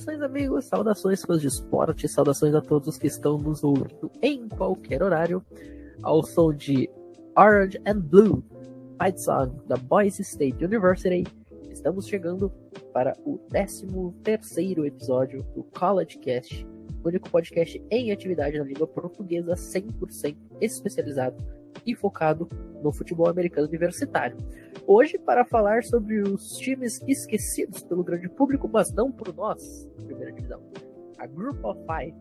Saudações, amigos, saudações fãs de esporte, saudações a todos que estão nos ouvindo em qualquer horário, ao som de Orange and Blue, Fight Song da Boise State University. Estamos chegando para o 13 episódio do College Cast, único podcast em atividade na língua portuguesa 100% especializado e focado no futebol americano universitário. Hoje, para falar sobre os times esquecidos pelo grande público, mas não por nós, primeira divisão. A Group of Five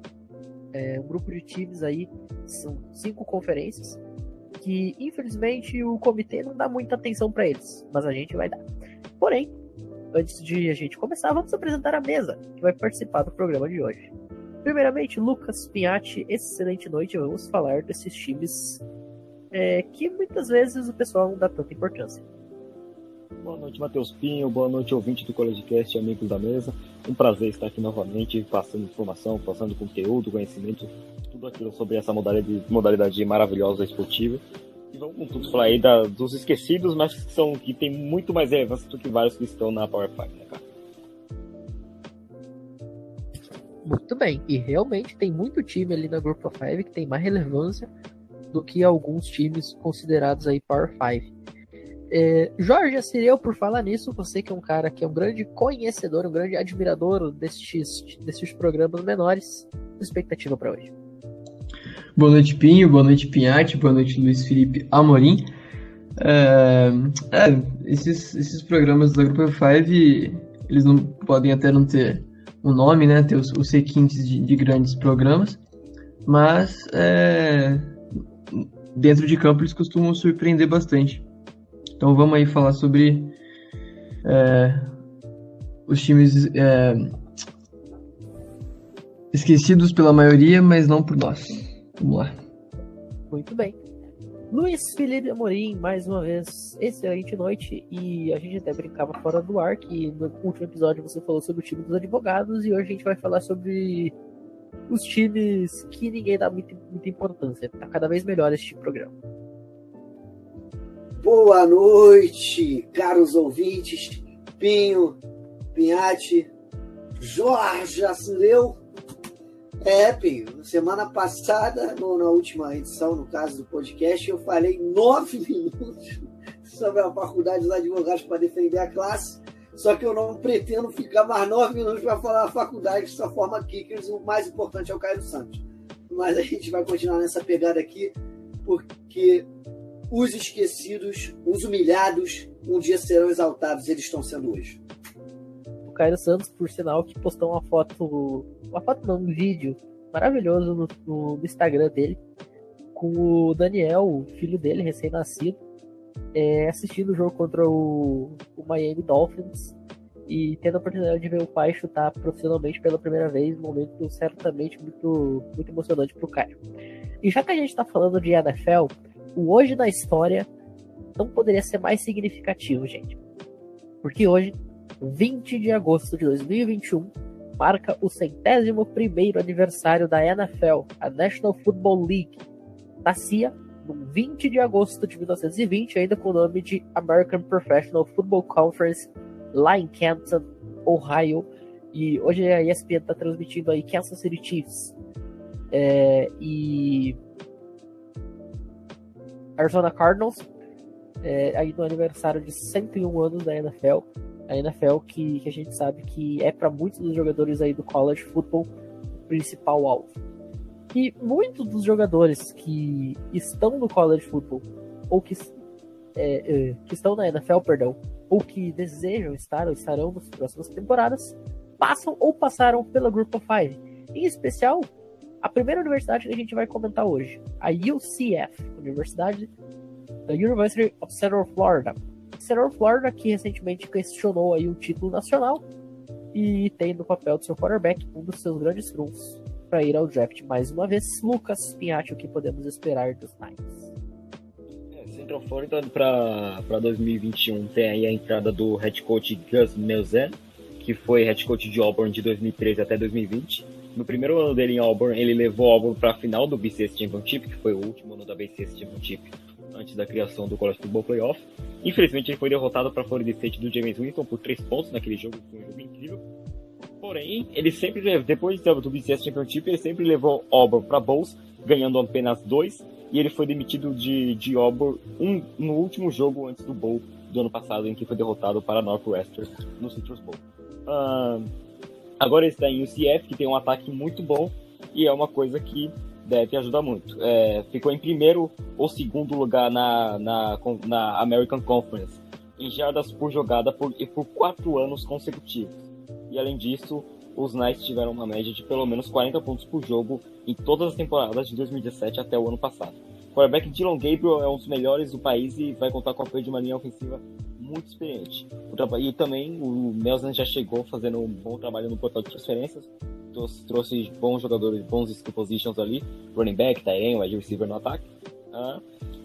é um grupo de times aí, são cinco conferências, que infelizmente o comitê não dá muita atenção para eles, mas a gente vai dar. Porém, antes de a gente começar, vamos apresentar a mesa que vai participar do programa de hoje. Primeiramente, Lucas Pinhatti, excelente noite. Vamos falar desses times é, que muitas vezes o pessoal não dá tanta importância. Boa noite, Matheus Pinho. Boa noite, ouvinte do CollegeCast e amigos da mesa. Um prazer estar aqui novamente, passando informação, passando conteúdo, conhecimento, tudo aquilo sobre essa modalidade, modalidade maravilhosa esportiva. E vamos com tudo falar aí da, dos esquecidos, mas que, são, que tem muito mais relevância do que vários que estão na Power 5, né, cara? Muito bem, e realmente tem muito time ali na Group of Five que tem mais relevância do que alguns times considerados aí Power 5. É, Jorge Assireu, por falar nisso, você que é um cara que é um grande conhecedor, um grande admirador destes, destes programas menores, expectativa para hoje. Boa noite, Pinho, boa noite, Pinhate, boa noite, Luiz Felipe Amorim. É, é, esses, esses programas da Grupo 5, eles não podem até não ter um nome, né, ter os, os requintes de, de grandes programas, mas é, dentro de campo eles costumam surpreender bastante. Então vamos aí falar sobre é, os times é, esquecidos pela maioria, mas não por nós. Vamos lá. Muito bem. Luiz Felipe Amorim, mais uma vez, excelente noite. E a gente até brincava fora do ar que no último episódio você falou sobre o time dos advogados e hoje a gente vai falar sobre os times que ninguém dá muita, muita importância. Tá cada vez melhor este programa. Boa noite, caros ouvintes. Pinho, Pinhate, Jorge Assileu. É, Pinho, semana passada, no, na última edição, no caso do podcast, eu falei nove minutos sobre a faculdade dos advogados para defender a classe. Só que eu não pretendo ficar mais nove minutos para falar a faculdade que só forma kickers o mais importante é o Caio Santos. Mas a gente vai continuar nessa pegada aqui, porque os esquecidos, os humilhados, um dia serão exaltados. Eles estão sendo hoje. O Caio Santos, por sinal, que postou uma foto, uma foto não, um vídeo maravilhoso no, no Instagram dele, com o Daniel, o filho dele, recém-nascido, é, assistindo o jogo contra o, o, Miami Dolphins e tendo a oportunidade de ver o pai chutar profissionalmente pela primeira vez, um momento certamente muito, muito emocionante para o Caio. E já que a gente está falando de NFL, o hoje da história não poderia ser mais significativo, gente. Porque hoje, 20 de agosto de 2021, marca o centésimo primeiro aniversário da NFL, a National Football League. Nascia no 20 de agosto de 1920, ainda com o nome de American Professional Football Conference, lá em Canton, Ohio. E hoje a ESPN está transmitindo aí Kansas City Chiefs é, e Arizona Cardinals, é, aí no aniversário de 101 anos da NFL. A NFL que, que a gente sabe que é para muitos dos jogadores aí do college football o principal alvo. E muitos dos jogadores que estão no college football, ou que, é, é, que estão na NFL, perdão, ou que desejam estar ou estarão nas próximas temporadas, passam ou passaram pela Group of Five. Em especial, a primeira universidade que a gente vai comentar hoje, a UCF, Universidade da University of Central Florida. Central Florida que recentemente questionou aí o título nacional e tem no papel do seu quarterback um dos seus grandes trunfos para ir ao draft mais uma vez. Lucas Pinhatti, o que podemos esperar dos Knights? É, Florida para 2021 tem aí a entrada do head coach Gus Malzahn, que foi head coach de Auburn de 2013 até 2020. No primeiro ano dele em Auburn, ele levou Auburn para a final do BCS Championship, que foi o último ano da BCS Championship antes da criação do College Football Playoff. Infelizmente, ele foi derrotado para a Florida State do James Winston por três pontos naquele jogo, foi um jogo incrível. Porém, ele sempre, depois do BCS Championship, ele sempre levou Auburn para Bowls, ganhando apenas dois, e ele foi demitido de, de Auburn um, no último jogo antes do Bowl do ano passado, em que foi derrotado para Northwestern no Citrus Bowl. Uh, agora ele está em UCF, que tem um ataque muito bom, e é uma coisa que deve ajudar muito. É, ficou em primeiro ou segundo lugar na, na, na American Conference, em jardas por jogada por, por quatro anos consecutivos. E além disso, os Knights tiveram uma média de pelo menos 40 pontos por jogo em todas as temporadas de 2017 até o ano passado. O quarterback Dylan Gabriel é um dos melhores do país e vai contar com a apoio de uma linha ofensiva muito experiente. E também o Nelson já chegou fazendo um bom trabalho no portal de transferências, trouxe, bons jogadores, bons skill positions ali, running back, tight wide receiver no ataque. Uh,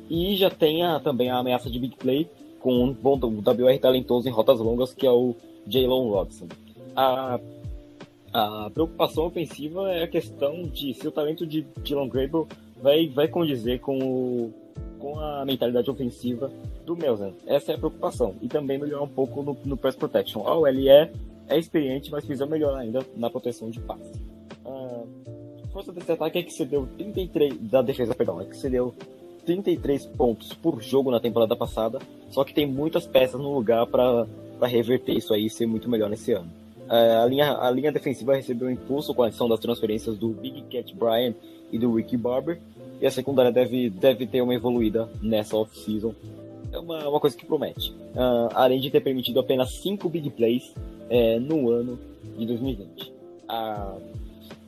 e já tem a, também a ameaça de big play com um bom WR talentoso em rotas longas, que é o Jalen Robson. A, a preocupação ofensiva é a questão de se o talento de Dylan Grable vai, vai condizer com, o, com a mentalidade ofensiva do Melzen. Essa é a preocupação. E também melhorar um pouco no, no press protection. A OLE é é experiente, mas precisa melhorar ainda na proteção de passe. Uh, força desse ataque é que cedeu 33 da defesa, perdão, é que cedeu 33 pontos por jogo na temporada passada, só que tem muitas peças no lugar para reverter isso aí e ser muito melhor nesse ano. Uh, a, linha, a linha defensiva recebeu impulso com a adição das transferências do Big Cat Bryan e do Ricky Barber, e a secundária deve, deve ter uma evoluída nessa off-season. É uma, uma coisa que promete. Uh, além de ter permitido apenas 5 big plays é, no ano de 2020. A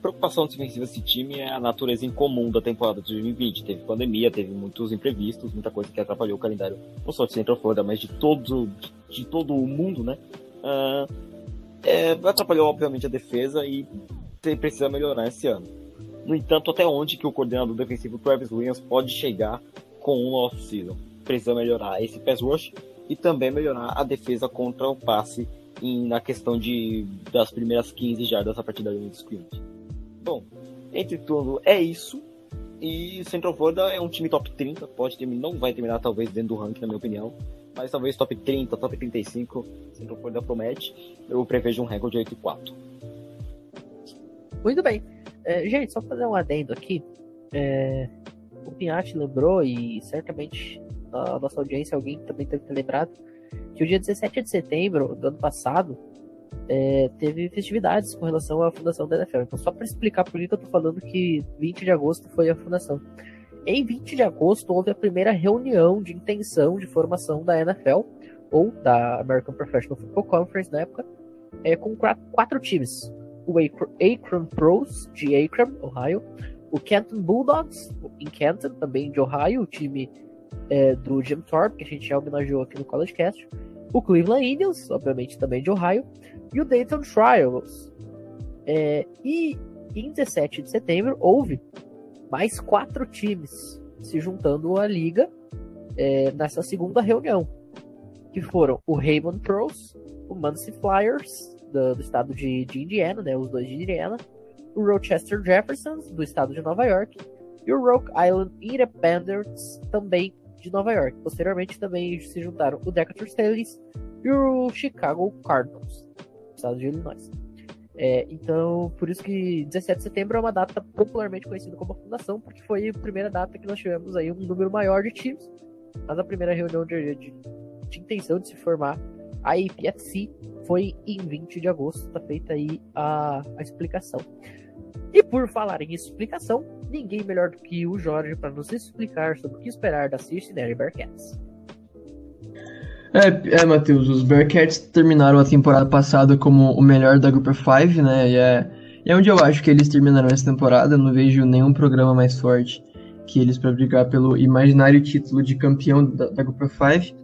preocupação defensiva desse time é a natureza incomum da temporada de 2020. Teve pandemia, teve muitos imprevistos, muita coisa que atrapalhou o calendário, não só de Central Florida, mas de todo, de todo o mundo, né? Uh, é, atrapalhou, obviamente, a defesa e precisa melhorar esse ano. No entanto, até onde que o coordenador defensivo Travis Williams pode chegar com um off-season? Precisa melhorar esse pass rush e também melhorar a defesa contra o passe em, na questão de, das primeiras 15 jardas a partir da linha de scrimmage. Bom, entre tudo é isso. E Central Florida é um time top 30, pode terminar, não vai terminar talvez dentro do ranking, na minha opinião, mas talvez top 30, top 35, Central Florida promete. Eu prevejo um recorde de 8-4. Muito bem. É, gente, só fazer um adendo aqui. É, o Pinhatti lembrou, e certamente a nossa audiência, alguém também deve ter lembrado, que o dia 17 de setembro do ano passado é, teve festividades com relação à fundação da NFL. Então, só para explicar por que eu tô falando que 20 de agosto foi a fundação. Em 20 de agosto houve a primeira reunião de intenção de formação da NFL, ou da American Professional Football Conference na época, é, com quatro, times. O Akron Pros, de Akron, Ohio. O Canton Bulldogs, em Canton, também de Ohio, o time é, do Jim Thorpe, que a gente já homenageou aqui no College Cast, o Cleveland Indians, obviamente também de Ohio, e o Dayton Trials. É, e em 17 de setembro houve mais quatro times se juntando à liga é, nessa segunda reunião, que foram o Raymond Pros, o Muncie Flyers do, do estado de, de, Indiana, né, os dois de Indiana, o Rochester Jeffersons do estado de Nova York e o Rock Island Independents também de Nova York. Posteriormente também se juntaram o Decatur Staleys e o Chicago Cardinals, estado de Illinois. É, então, por isso que 17 de setembro é uma data popularmente conhecida como a fundação, porque foi a primeira data que nós tivemos aí um número maior de times, mas a primeira reunião de, de, de intenção de se formar a APFC foi em 20 de agosto, está feita aí a, a explicação. E por falar em explicação, ninguém melhor do que o Jorge para nos explicar sobre o que esperar da Cincinnati Bearcats. É, é Matheus, os Bearcats terminaram a temporada passada como o melhor da Group 5, né? E é, é onde eu acho que eles terminarão essa temporada. Não vejo nenhum programa mais forte que eles para brigar pelo imaginário título de campeão da, da Group 5.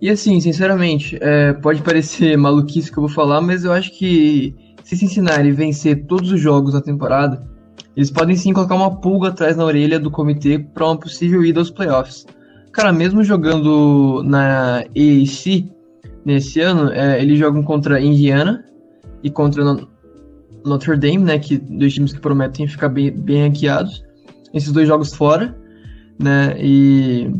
E assim, sinceramente, é, pode parecer maluquice que eu vou falar, mas eu acho que se Cincinnati vencer todos os jogos da temporada, eles podem sim colocar uma pulga atrás na orelha do comitê para uma possível ida aos playoffs. Cara, mesmo jogando na AAC nesse ano, é, eles jogam contra Indiana e contra Notre Dame, né, que dois times que prometem ficar bem, bem ranqueados. Esses dois jogos fora, né, e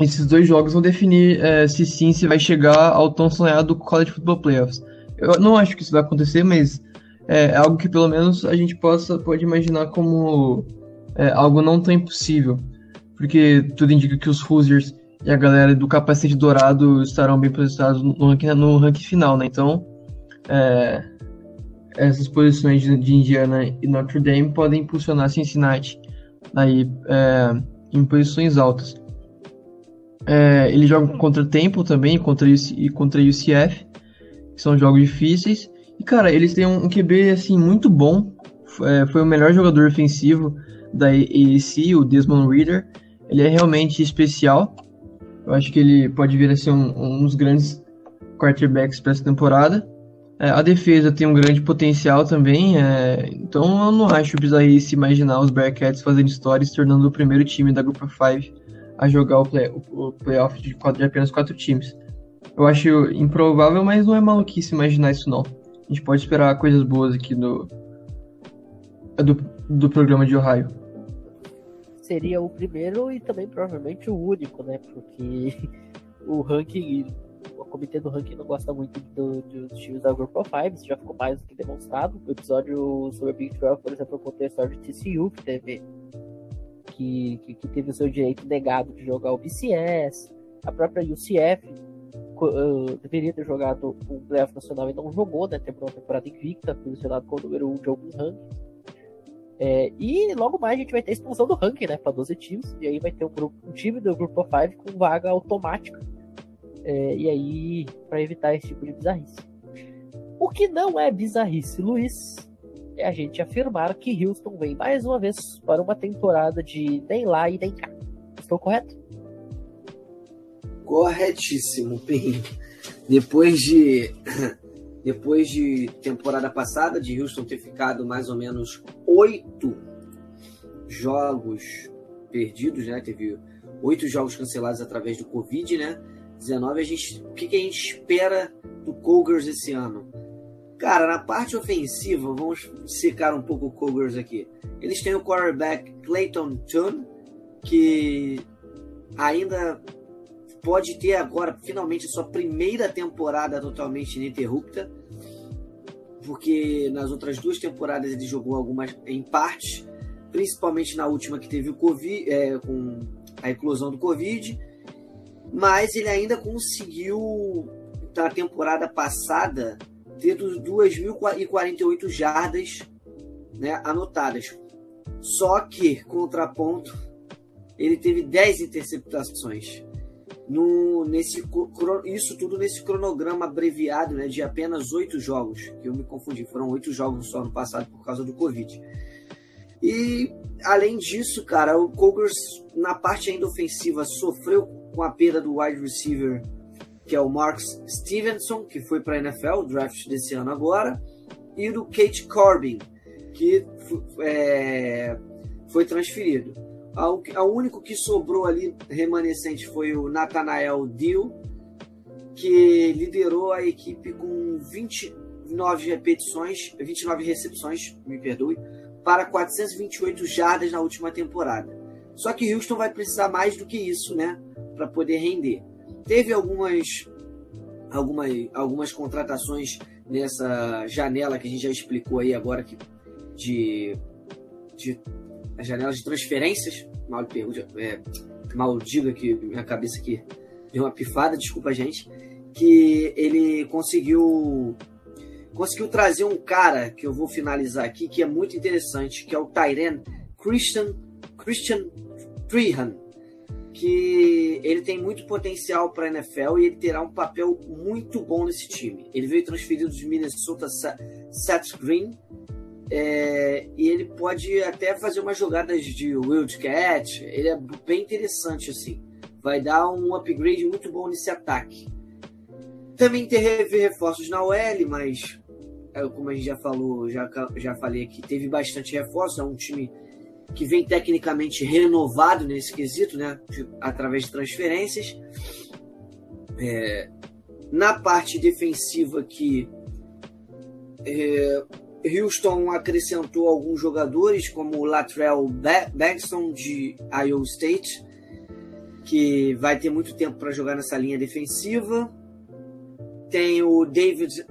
esses dois jogos vão definir é, se sim se vai chegar ao tão sonhado College Football Playoffs. Eu não acho que isso vai acontecer, mas é algo que pelo menos a gente possa pode imaginar como é, algo não tão impossível, porque tudo indica que os Hoosiers e a galera do capacete dourado estarão bem posicionados no ranking, no ranking final, né? Então, é, essas posições de, de, Indiana e Notre Dame podem impulsionar Cincinnati aí, é, em posições altas. É, ele joga contra Temple também, contra e contra UCF, que são jogos difíceis. E cara, eles têm um, QB assim muito bom. É, foi o melhor jogador ofensivo da AAC, o Desmond Reader. Ele é realmente especial. Eu acho que ele pode vir a ser um, um dos grandes quarterbacks para essa temporada. É, a defesa tem um grande potencial também, é, então eu não acho bizarrice imaginar os Bearcats fazendo história e se tornando o primeiro time da of Five a jogar o, play, o, playoff de, de apenas quatro times. Eu acho improvável, mas não é maluquice imaginar isso não. A gente pode esperar coisas boas aqui do, do, do programa de Ohio. Seria o primeiro e também provavelmente o único, né? Porque o ranking o comitê do ranking não gosta muito do, dos times da Group of Five, isso já ficou mais do que demonstrado. O episódio sobre a Big 12, por exemplo, eu contei a história de TCU, que teve, que, que, que, teve o seu direito negado de jogar o BCS. A própria UCF uh, deveria ter jogado um playoff nacional e não jogou, né? Teve uma temporada invicta, posicionado com o número 1 um de alguns rankings. É, e logo mais a gente vai ter a expulsão do ranking, né? Para 12 times. E aí vai ter um, grupo, um time do of Five com vaga automática é, e aí, para evitar esse tipo de bizarrice. O que não é bizarrice, Luiz, é a gente afirmar que Houston vem mais uma vez para uma temporada de nem lá e nem cá. Estou correto? Corretíssimo, Pim. Depois de depois de temporada passada de Houston ter ficado mais ou menos oito jogos perdidos, né? Teve oito jogos cancelados através do Covid, né? 19, a gente, o que, que a gente espera do Cougars esse ano? Cara, na parte ofensiva, vamos secar um pouco o Cougars aqui. Eles têm o quarterback Clayton Tune, que ainda pode ter agora, finalmente, sua primeira temporada totalmente ininterrupta, porque nas outras duas temporadas ele jogou algumas em partes, principalmente na última que teve o Covid, é, com a eclosão do Covid, mas ele ainda conseguiu, na temporada passada, ter 2.048 jardas né, anotadas. Só que, contraponto, ele teve 10 interceptações. No, nesse, isso tudo nesse cronograma abreviado né, de apenas oito jogos, que eu me confundi, foram oito jogos só no passado por causa do Covid. E além disso, cara, o Cougars na parte ainda ofensiva sofreu com a perda do wide receiver que é o Marks Stevenson, que foi para a NFL, draft desse ano agora, e do Kate Corbin, que é, foi transferido. O único que sobrou ali remanescente foi o Nathanael Deal, que liderou a equipe com 29 repetições, 29 recepções, me perdoe, para 428 jardas na última temporada. Só que Houston vai precisar mais do que isso, né? para poder render. Teve algumas, algumas, algumas contratações nessa janela que a gente já explicou aí agora que de, de a janela de transferências. Mal é, que minha cabeça aqui deu uma pifada, desculpa gente, que ele conseguiu conseguiu trazer um cara que eu vou finalizar aqui que é muito interessante, que é o Tyren Christian Christian Trehan que ele tem muito potencial para a NFL e ele terá um papel muito bom nesse time. Ele veio transferido de Minnesota Seth Green é, e ele pode até fazer umas jogadas de Wildcat. Ele é bem interessante assim. Vai dar um upgrade muito bom nesse ataque. Também teve reforços na OL, mas é, como a gente já falou, já, já falei aqui, teve bastante reforço. É um time que vem tecnicamente renovado nesse quesito, né? através de transferências. É, na parte defensiva aqui, é, Houston acrescentou alguns jogadores, como o Latrell Baxton de Iowa State, que vai ter muito tempo para jogar nessa linha defensiva. Tem o David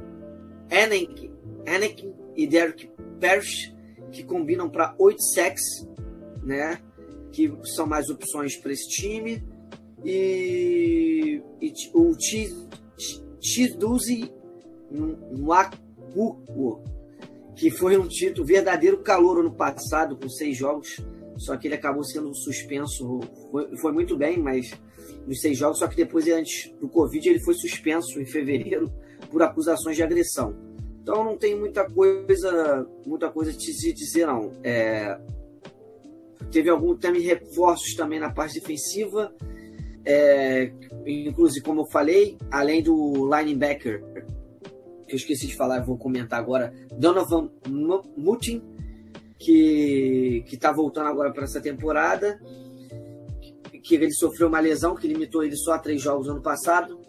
Anakin, e Derek Parrish, que combinam para 8 sacks, né? Que são mais opções para esse time. E, e o Chiduzi Nwakuo, que foi um título verdadeiro calor no passado, com seis jogos, só que ele acabou sendo suspenso. Foi, foi muito bem, mas nos seis jogos, só que depois, antes do Covid, ele foi suspenso em fevereiro por acusações de agressão. Então não tem muita coisa, muita coisa de se dizer não. É, teve algum também reforços também na parte defensiva, é, inclusive como eu falei, além do linebacker que eu esqueci de falar, vou comentar agora, Donovan Mutin, que que está voltando agora para essa temporada, que ele sofreu uma lesão que limitou ele só a três jogos no ano passado,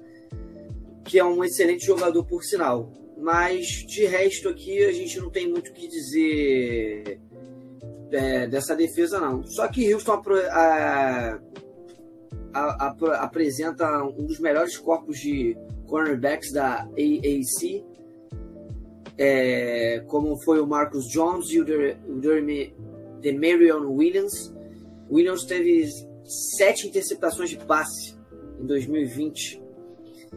que é um excelente jogador por sinal. Mas de resto aqui a gente não tem muito o que dizer é, dessa defesa não. Só que Houston a, a, a, apresenta um dos melhores corpos de cornerbacks da AAC, é, como foi o Marcus Jones e o Demarion Williams. Williams teve sete interceptações de passe em 2020,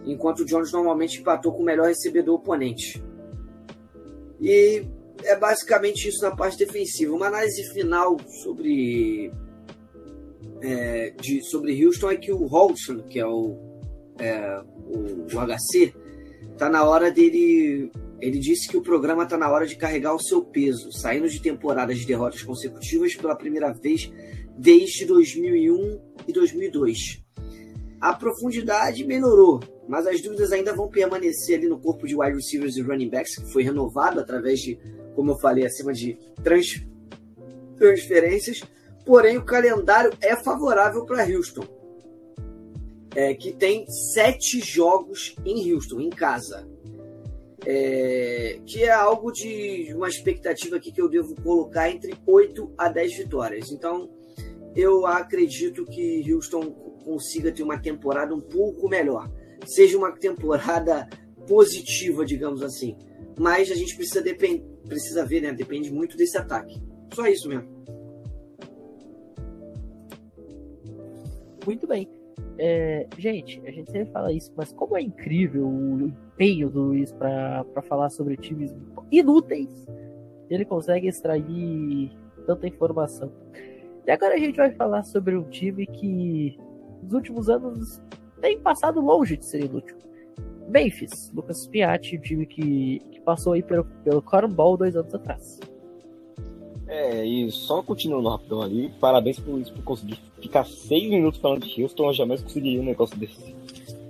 enquanto o Jones normalmente empatou com o melhor recebedor oponente. E é basicamente isso na parte defensiva. Uma análise final sobre é, de, sobre Houston é que o Holston, que é o, é, o, o HC, tá na hora dele. Ele disse que o programa está na hora de carregar o seu peso, saindo de temporadas de derrotas consecutivas pela primeira vez desde 2001 e 2002. A profundidade melhorou, mas as dúvidas ainda vão permanecer ali no corpo de wide receivers e running backs, que foi renovado através de, como eu falei, acima de trans, transferências. Porém, o calendário é favorável para Houston, é, que tem sete jogos em Houston, em casa. É, que é algo de uma expectativa aqui que eu devo colocar entre 8 a 10 vitórias. Então, eu acredito que Houston consiga ter uma temporada um pouco melhor. Seja uma temporada positiva, digamos assim. Mas a gente precisa, depend... precisa ver, né? Depende muito desse ataque. Só isso mesmo. Muito bem. É, gente, a gente sempre fala isso, mas como é incrível o empenho do Luiz para falar sobre times inúteis, ele consegue extrair tanta informação. E agora a gente vai falar sobre um time que nos últimos anos tem passado longe de ser inútil. Memphis, Lucas Piatti, um time que, que passou aí pelo, pelo Cornball dois anos atrás. É, e só continuando rapidão ali, parabéns por isso, por conseguir ficar seis minutos falando de Houston, eu jamais conseguiria um negócio desse.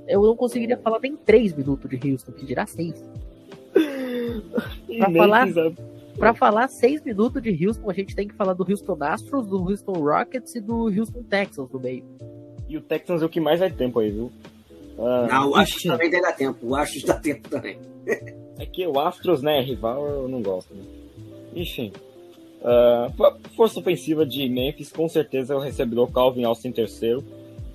Eu não conseguiria falar nem três minutos de Houston, que dirá seis. pra falar, pra falar seis minutos de Houston, a gente tem que falar do Houston Astros, do Houston Rockets e do Houston Texans no meio. E o Texans é o que mais vai tempo aí, viu? Ah, não, o Astros também dá tempo, o Astros dá tempo também. é que o Astros, né, rival, eu não gosto. Né? Enfim. Uh, força ofensiva de Memphis, com certeza é o recebedor Calvin Austin terceiro,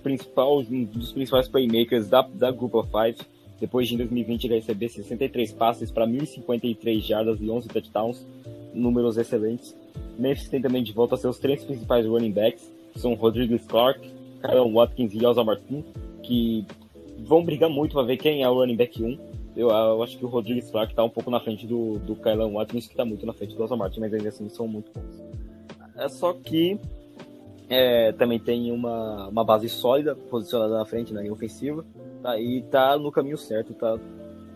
principal, um dos principais playmakers da, da Group of Five. Depois de em 2020 ele receber 63 passes para 1.053 jardas e 11 touchdowns, números excelentes. Memphis tem também de volta seus três principais running backs, são Rodrigues Clark, Kyle Watkins e Elza Martin, que vão brigar muito para ver quem é o running back 1 eu, eu, acho que o Rodrigues Clark tá um pouco na frente do, do Kylan Watkins, que tá muito na frente do Asa Martin, mas ainda assim são muito bons. É só que é, também tem uma, uma base sólida posicionada na frente na linha ofensiva, tá, e tá no caminho certo, tá,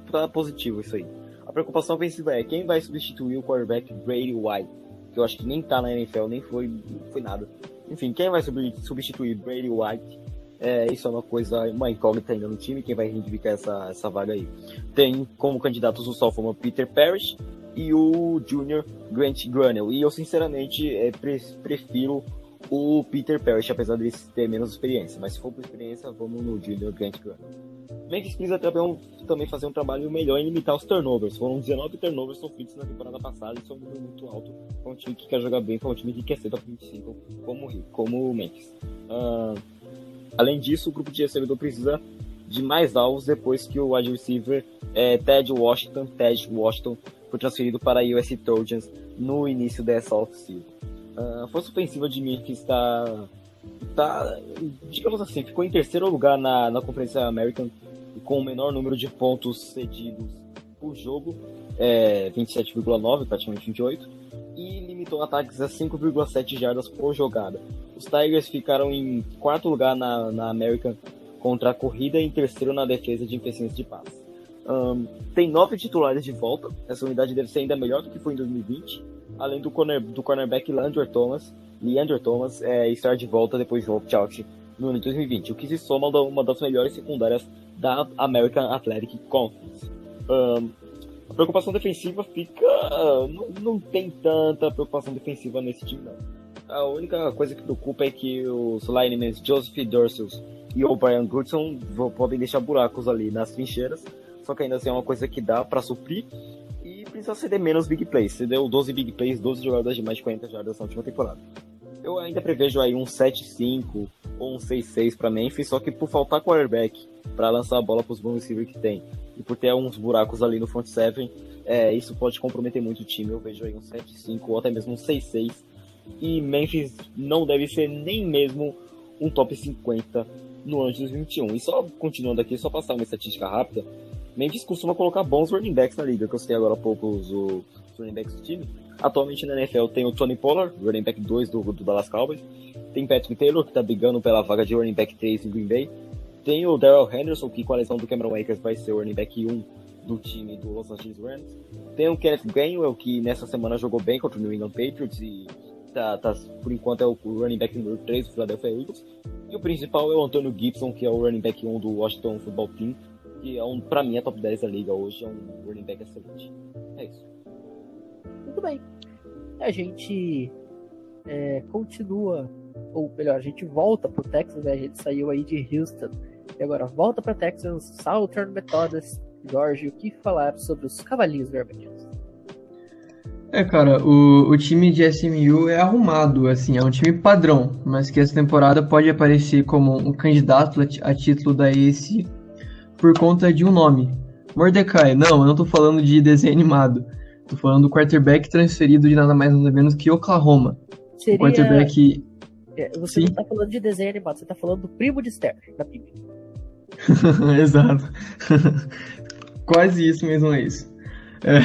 tá positivo isso aí. A preocupação ofensiva é quem vai substituir o quarterback Brady White, que eu acho que nem tá na NFL, nem foi, foi nada. Enfim, quem vai substituir Brady White é, isso é uma coisa, uma incógnita ainda no time, quem vai reivindicar essa, essa vaga aí. Tem como candidatos o sophomore Peter Parrish e o junior Grant Grunell. E eu, sinceramente, é, prefiro o Peter Parrish, apesar de ter menos experiência. Mas se for por experiência, vamos no junior Grant Grunell. Memphis precisa também fazer um trabalho melhor em limitar os turnovers. Foram 19 turnovers sofridos na temporada passada, isso é um número muito alto para um time que quer jogar bem, para um time que quer ser top 25, como, como o Memphis. Uh, Além disso, o grupo de recebedor precisa de mais alvos depois que o wide receiver é, Ted Washington, Ted Washington foi transferido para a USC Trojans no início dessa off-season. Uh, a força ofensiva de Memphis está, tá, digamos assim, ficou em terceiro lugar na, na Conferência American com o menor número de pontos cedidos por jogo, é, 27,9, praticamente 28, e ataques a 5,7 jardas por jogada. Os Tigers ficaram em quarto lugar na, na American contra a corrida e em terceiro na defesa de eficiência de passe. Um, tem nove titulares de volta, essa unidade deve ser ainda melhor do que foi em 2020, além do, corner, do cornerback Leandro Thomas, Leandro Thomas é, estar de volta depois do opt-out no ano de 2020, o que se soma a uma das melhores secundárias da American Athletic Conference. Um, a preocupação defensiva fica. Não, não tem tanta preocupação defensiva nesse time, não. A única coisa que preocupa é que os linemen Joseph Dursels e o Brian Goodson podem deixar buracos ali nas trincheiras, só que ainda assim é uma coisa que dá para suprir e precisa ceder menos big plays. Cedeu 12 big plays, 12 jogadas de mais de 40 jardas na última temporada. Eu ainda prevejo aí um 7-5 ou um 6-6 para Memphis, só que por faltar quarterback para lançar a bola para os bons receivers que tem e por ter alguns buracos ali no front seven, é, isso pode comprometer muito o time. Eu vejo aí um 7-5 ou até mesmo um 6-6. E Memphis não deve ser nem mesmo um top 50 no ano de 2021. E só continuando aqui, só passar uma estatística rápida. Memphis costuma colocar bons running backs na liga, que eu citei agora há pouco os, os running backs do time. Atualmente na NFL tem o Tony Pollard, running back 2 do, do Dallas Cowboys. Tem Patrick Taylor, que está brigando pela vaga de running back 3 em Green Bay. Tem o Daryl Henderson, que com a lesão do Cameron Akers vai ser o running back 1 do time do Los Angeles Rams. Tem o Kenneth Gainwell, que nessa semana jogou bem contra o New England Patriots e tá, tá, por enquanto é o running back número 3 do Philadelphia Eagles. E o principal é o Antônio Gibson, que é o running back 1 do Washington Football Team, que é um, pra mim, é top 10 da liga hoje, é um running back excelente. É isso. Muito bem. A gente é, continua, ou melhor, a gente volta pro Texas, né? A gente saiu aí de Houston e agora volta para Texas, Southern Methodist, Jorge, o que falar sobre os Cavalinhos Vermelhos? É, cara, o, o time de SMU é arrumado, assim, é um time padrão, mas que essa temporada pode aparecer como um candidato a título da ACE por conta de um nome. Mordecai, não, eu não tô falando de desenho animado. Tô falando do quarterback transferido de nada mais nada menos que Oklahoma. Seria... O quarterback... É, você Sim. não tá falando de desenho animado, você tá falando do primo de Esther, da Bíblia. Exato. Quase isso mesmo é isso. É,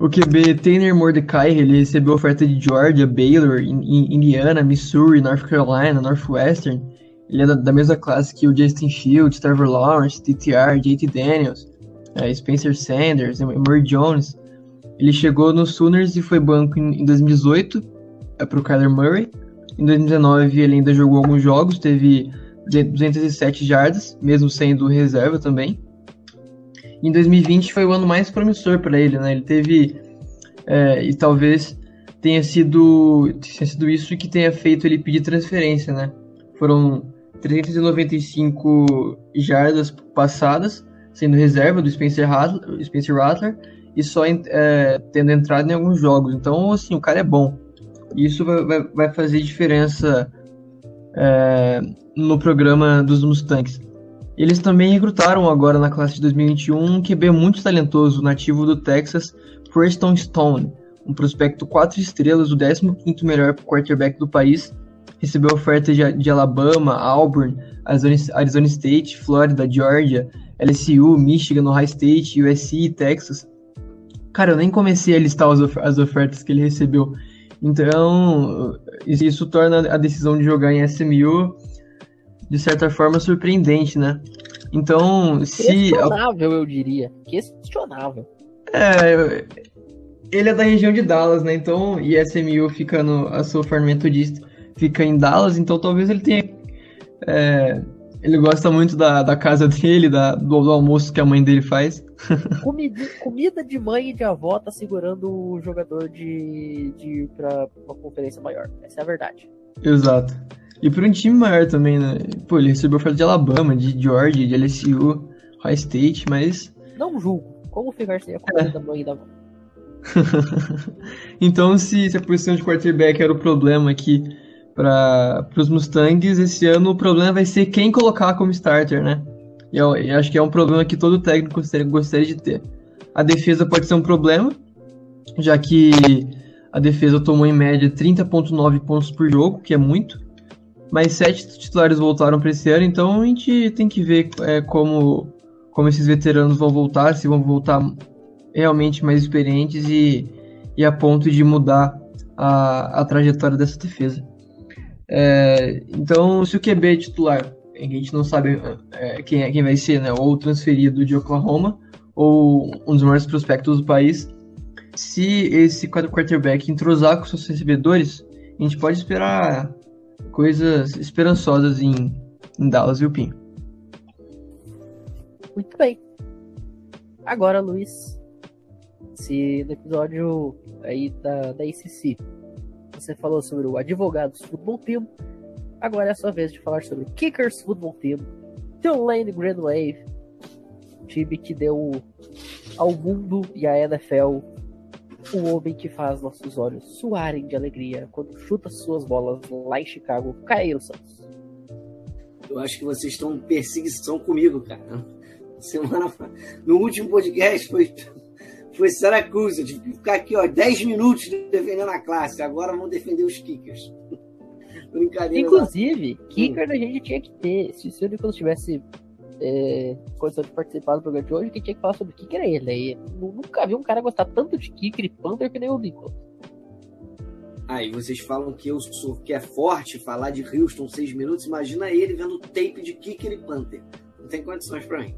o QB Tanner Mordecai, ele recebeu oferta de Georgia, Baylor, Indiana, Missouri, North Carolina, Northwestern. Ele é da, da mesma classe que o Justin Fields, Trevor Lawrence, TTR, JT Daniels, é, Spencer Sanders, Emory Jones. Ele chegou no Sooners e foi banco em, em 2018 é, para o Kyler Murray. Em 2019 ele ainda jogou alguns jogos, teve 207 jardas, mesmo sendo reserva também. Em 2020 foi o ano mais promissor para ele, né? Ele teve é, e talvez tenha sido, tenha sido isso que tenha feito ele pedir transferência, né? Foram 395 jardas passadas, sendo reserva do Spencer Rattler, Spencer Rattler e só é, tendo entrado em alguns jogos. Então, assim, o cara é bom. Isso vai, vai fazer diferença é, no programa dos Mustangs. Eles também recrutaram agora na classe de 2021 um QB muito talentoso, nativo do Texas, Preston Stone, um prospecto 4 estrelas, o 15º melhor quarterback do país. Recebeu ofertas de, de, Alabama, Auburn, Arizona, Arizona State, Flórida, Georgia, LSU, Michigan, Ohio State, USC e Texas. Cara, eu nem comecei a listar as, of as ofertas que ele recebeu. Então, isso torna a decisão de jogar em SMU de certa forma surpreendente, né? Então, se. Questionável, eu diria. Questionável. É. Ele é da região de Dallas, né? Então, e SMU fica no. A sua forma metodista fica em Dallas, então talvez ele tenha. É, ele gosta muito da, da casa dele, da, do, do, almoço que a mãe dele faz. Comida, comida de mãe e de avó tá segurando o jogador de, de ir pra uma conferência maior. Essa é a verdade. Exato. E para um time maior também, né? Pô, ele recebeu oferta de Alabama, de Georgia, de LSU, High State, mas. Não julgo. Como ficar sem a comida é. da mãe e da avó? então, se, se, a posição de quarterback era o problema aqui para os Mustangs, esse ano o problema vai ser quem colocar como starter, né? E eu, eu acho que é um problema que todo técnico gostaria, de ter. A defesa pode ser um problema, já que a defesa tomou em média 30,9 pontos por jogo, que é muito. Mas sete titulares voltaram para esse ano, então a gente tem que ver é, como, como esses veteranos vão voltar, se vão voltar realmente mais experientes e, e a ponto de mudar a, a trajetória dessa defesa. É, então, se o QB é titular, a gente não sabe é, quem, é, quem vai ser, né? Ou transferido de Oklahoma, ou um dos maiores prospectos do país. Se esse quarterback entrosar com seus recebedores, a gente pode esperar coisas esperançosas em, em Dallas, viu, Pinho? Muito bem. Agora, Luiz, se no episódio aí da, da ACC você falou sobre o Advogados Football Team, agora é a sua vez de falar sobre o Kickers Football Team, Tulane Grand Wave, time que deu ao mundo e à NFL o homem que faz nossos olhos suarem de alegria quando chuta suas bolas lá em Chicago, Caio Santos. Eu acho que vocês estão em perseguição comigo, cara. Semana no último podcast foi foi Syracuse. Eu tive que ficar aqui, ó, 10 minutos defendendo a classe. Agora vamos defender os kickers. Brincadeira. Inclusive, lá. kicker hum. a gente tinha que ter. Se o Nicolas tivesse é, condição de participar do programa de hoje, quem tinha que falar sobre kicker é ele. Aí, nunca vi um cara gostar tanto de kicker e Panther que nem o Nicolas. Aí vocês falam que eu sou que é forte falar de Houston seis minutos. Imagina ele vendo tape de kicker e Panther. Não tem condições para mim.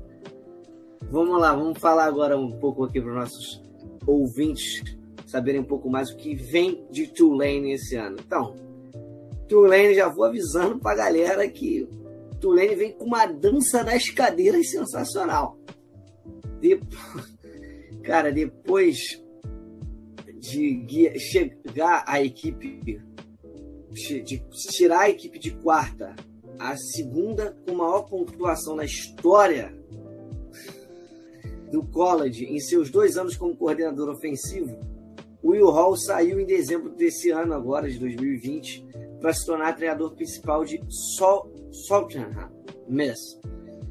Vamos lá, vamos falar agora um pouco aqui para os nossos ouvintes saberem um pouco mais o que vem de Tulane esse ano. Então, Tulane, já vou avisando para a galera que Tulane vem com uma dança das cadeiras sensacional. Depois, cara, depois de chegar a equipe, de tirar a equipe de quarta, a segunda com maior pontuação na história do college em seus dois anos como coordenador ofensivo, Will Hall saiu em dezembro desse ano, agora de 2020, para se tornar treinador principal de Salternham Miss.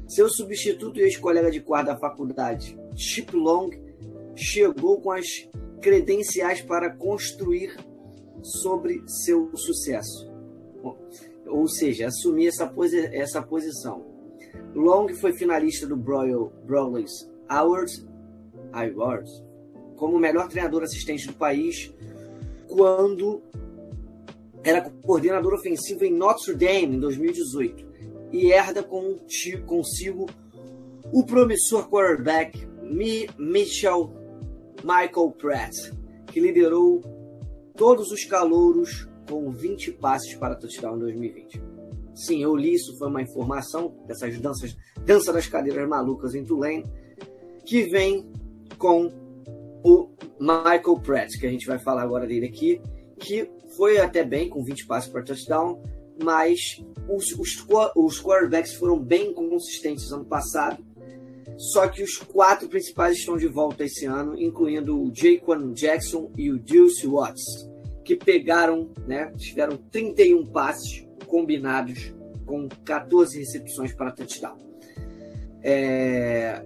Seu substituto e ex-colega de quarto da faculdade, Chip Long, chegou com as credenciais para construir sobre seu sucesso. Ou seja, assumir essa, posi essa posição. Long foi finalista do Broil Awards, Awards como o melhor treinador assistente do país quando era coordenador ofensivo em Notre Dame em 2018 e herda consigo o promissor quarterback Mitchell Michael Pratt, que liderou todos os calouros com 20 passes para touchdown em 2020. Sim, eu li isso, foi uma informação dessas danças, dança das cadeiras malucas em Tulane que vem com o Michael Pratt, que a gente vai falar agora dele aqui, que foi até bem com 20 passos para touchdown, mas os, os, os quarterbacks foram bem consistentes ano passado. Só que os quatro principais estão de volta esse ano, incluindo o Jaquan Jackson e o Deuce Watts, que pegaram, né, tiveram 31 passes combinados com 14 recepções para touchdown. É,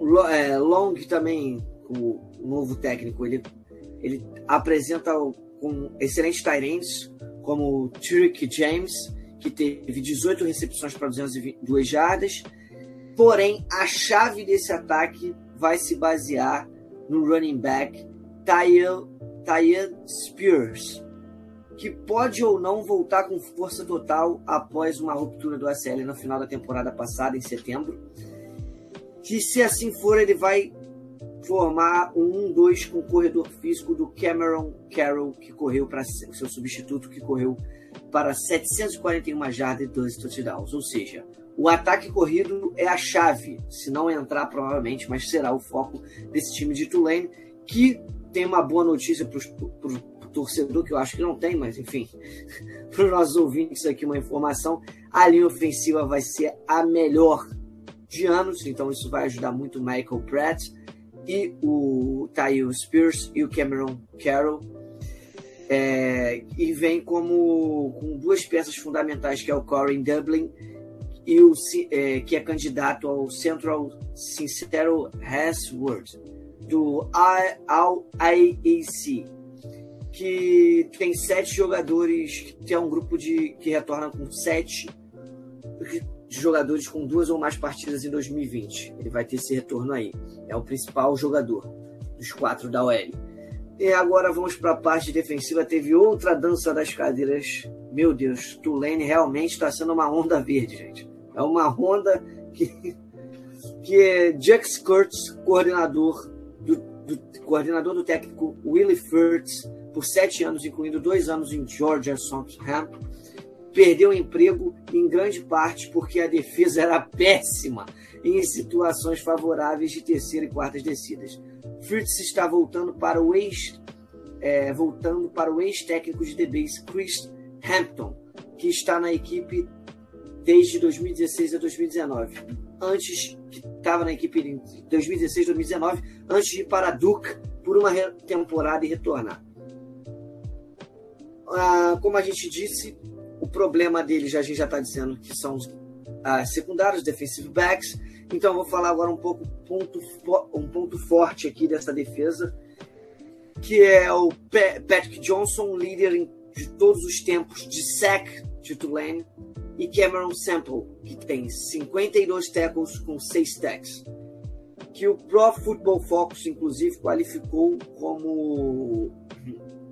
Long também, o novo técnico, ele, ele apresenta com excelentes Tyrants, como Trick James, que teve 18 recepções para 202 jardas. Porém, a chave desse ataque vai se basear no running back Tyan Spears, que pode ou não voltar com força total após uma ruptura do ACL no final da temporada passada, em setembro que se assim for, ele vai formar um 1-2 com o corredor físico do Cameron Carroll, que correu para seu substituto, que correu para 741 jardas e 12 touchdowns. Ou seja, o ataque corrido é a chave, se não entrar provavelmente, mas será o foco desse time de Tulane, que tem uma boa notícia para o torcedor, que eu acho que não tem, mas enfim, para os nossos ouvintes aqui uma informação, a linha ofensiva vai ser a melhor de anos, então isso vai ajudar muito o Michael Pratt e o Tyrell Spears e o Cameron Carroll. É, e vem como com duas peças fundamentais, que é o Corey Dublin e o, é, que é candidato ao Central Sincero Word do IAC, que tem sete jogadores, que é um grupo de que retorna com sete jogadores com duas ou mais partidas em 2020. Ele vai ter esse retorno aí. É o principal jogador dos quatro da OL. E agora vamos para a parte defensiva. Teve outra dança das cadeiras. Meu Deus, Tulane realmente está sendo uma onda verde, gente. É uma onda que, que é Jack Kurtz, coordenador do, do, coordenador do técnico Willie Furtz, por sete anos, incluindo dois anos em Georgia Southampton, perdeu o emprego em grande parte porque a defesa era péssima em situações favoráveis de terceira e quartas descidas. Fritz está voltando para o ex é, voltando para o ex-técnico de DBs Chris Hampton, que está na equipe desde 2016 a 2019. Antes que estava na equipe em 2016 2019, antes de ir para a Duke por uma temporada e retornar. Ah, como a gente disse, o problema dele já a gente já está dizendo que são os ah, secundários, defensive backs. Então eu vou falar agora um pouco ponto, um ponto forte aqui dessa defesa, que é o Patrick Johnson, líder de todos os tempos de sack de Tulane, e Cameron Sample, que tem 52 tackles com 6 sacks. Que o Pro Football Focus, inclusive, qualificou como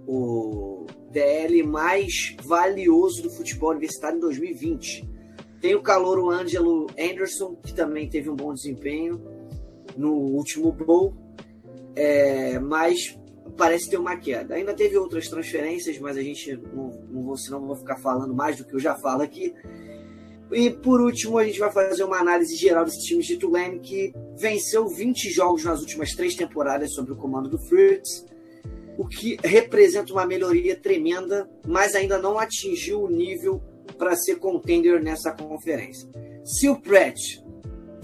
o DL mais valioso do futebol universitário em 2020. Tem o calouro Angelo Anderson, que também teve um bom desempenho no último bowl, é, mas parece ter uma queda. Ainda teve outras transferências, mas a gente não, não vou, senão vou ficar falando mais do que eu já falo aqui. E por último, a gente vai fazer uma análise geral desse time de Tulane que venceu 20 jogos nas últimas três temporadas sob o comando do Fritz o que representa uma melhoria tremenda, mas ainda não atingiu o nível para ser contender nessa conferência. Se o Pratt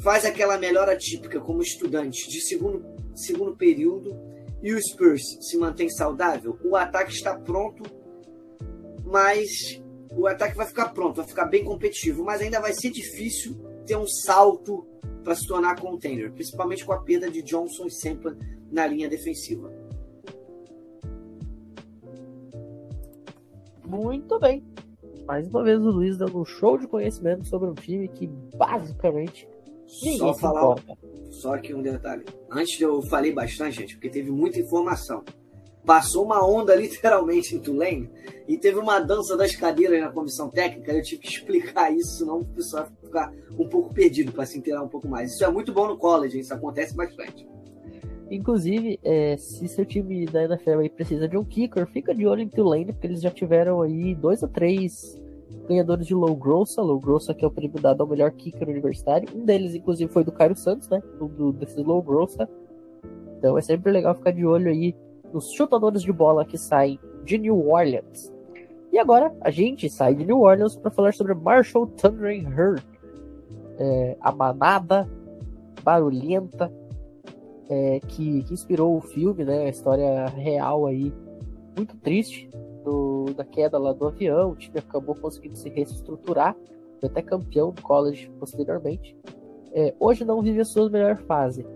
faz aquela melhora típica como estudante de segundo, segundo período e o Spurs se mantém saudável, o ataque está pronto, mas o ataque vai ficar pronto, vai ficar bem competitivo, mas ainda vai ser difícil ter um salto para se tornar contender, principalmente com a perda de Johnson e Sampler na linha defensiva. Muito bem. Mais uma vez o Luiz dando um show de conhecimento sobre um time que basicamente só falar. Só aqui um detalhe. Antes eu falei bastante, gente, porque teve muita informação. Passou uma onda literalmente em Tulane e teve uma dança das cadeiras na comissão técnica. Eu tive que explicar isso, senão o pessoal ficar um pouco perdido para se inteirar um pouco mais. Isso é muito bom no college, isso acontece bastante. Inclusive, é, se seu time da NFL aí precisa de um kicker, fica de olho em Tulane, porque eles já tiveram aí dois ou três ganhadores de Low Grossa. Low Grossa que é o prêmio dado ao melhor kicker universitário. Um deles, inclusive, foi do Cairo Santos, né? Do, do, desses Low Grossa. Então é sempre legal ficar de olho aí nos chutadores de bola que saem de New Orleans. E agora a gente sai de New Orleans para falar sobre Marshall Thundering Herd. É, a manada barulhenta é, que, que, inspirou o filme, né? A história real aí, muito triste, do, da queda lá do avião. O time acabou conseguindo se reestruturar, foi até campeão do college posteriormente. É, hoje não vive a sua melhor fase.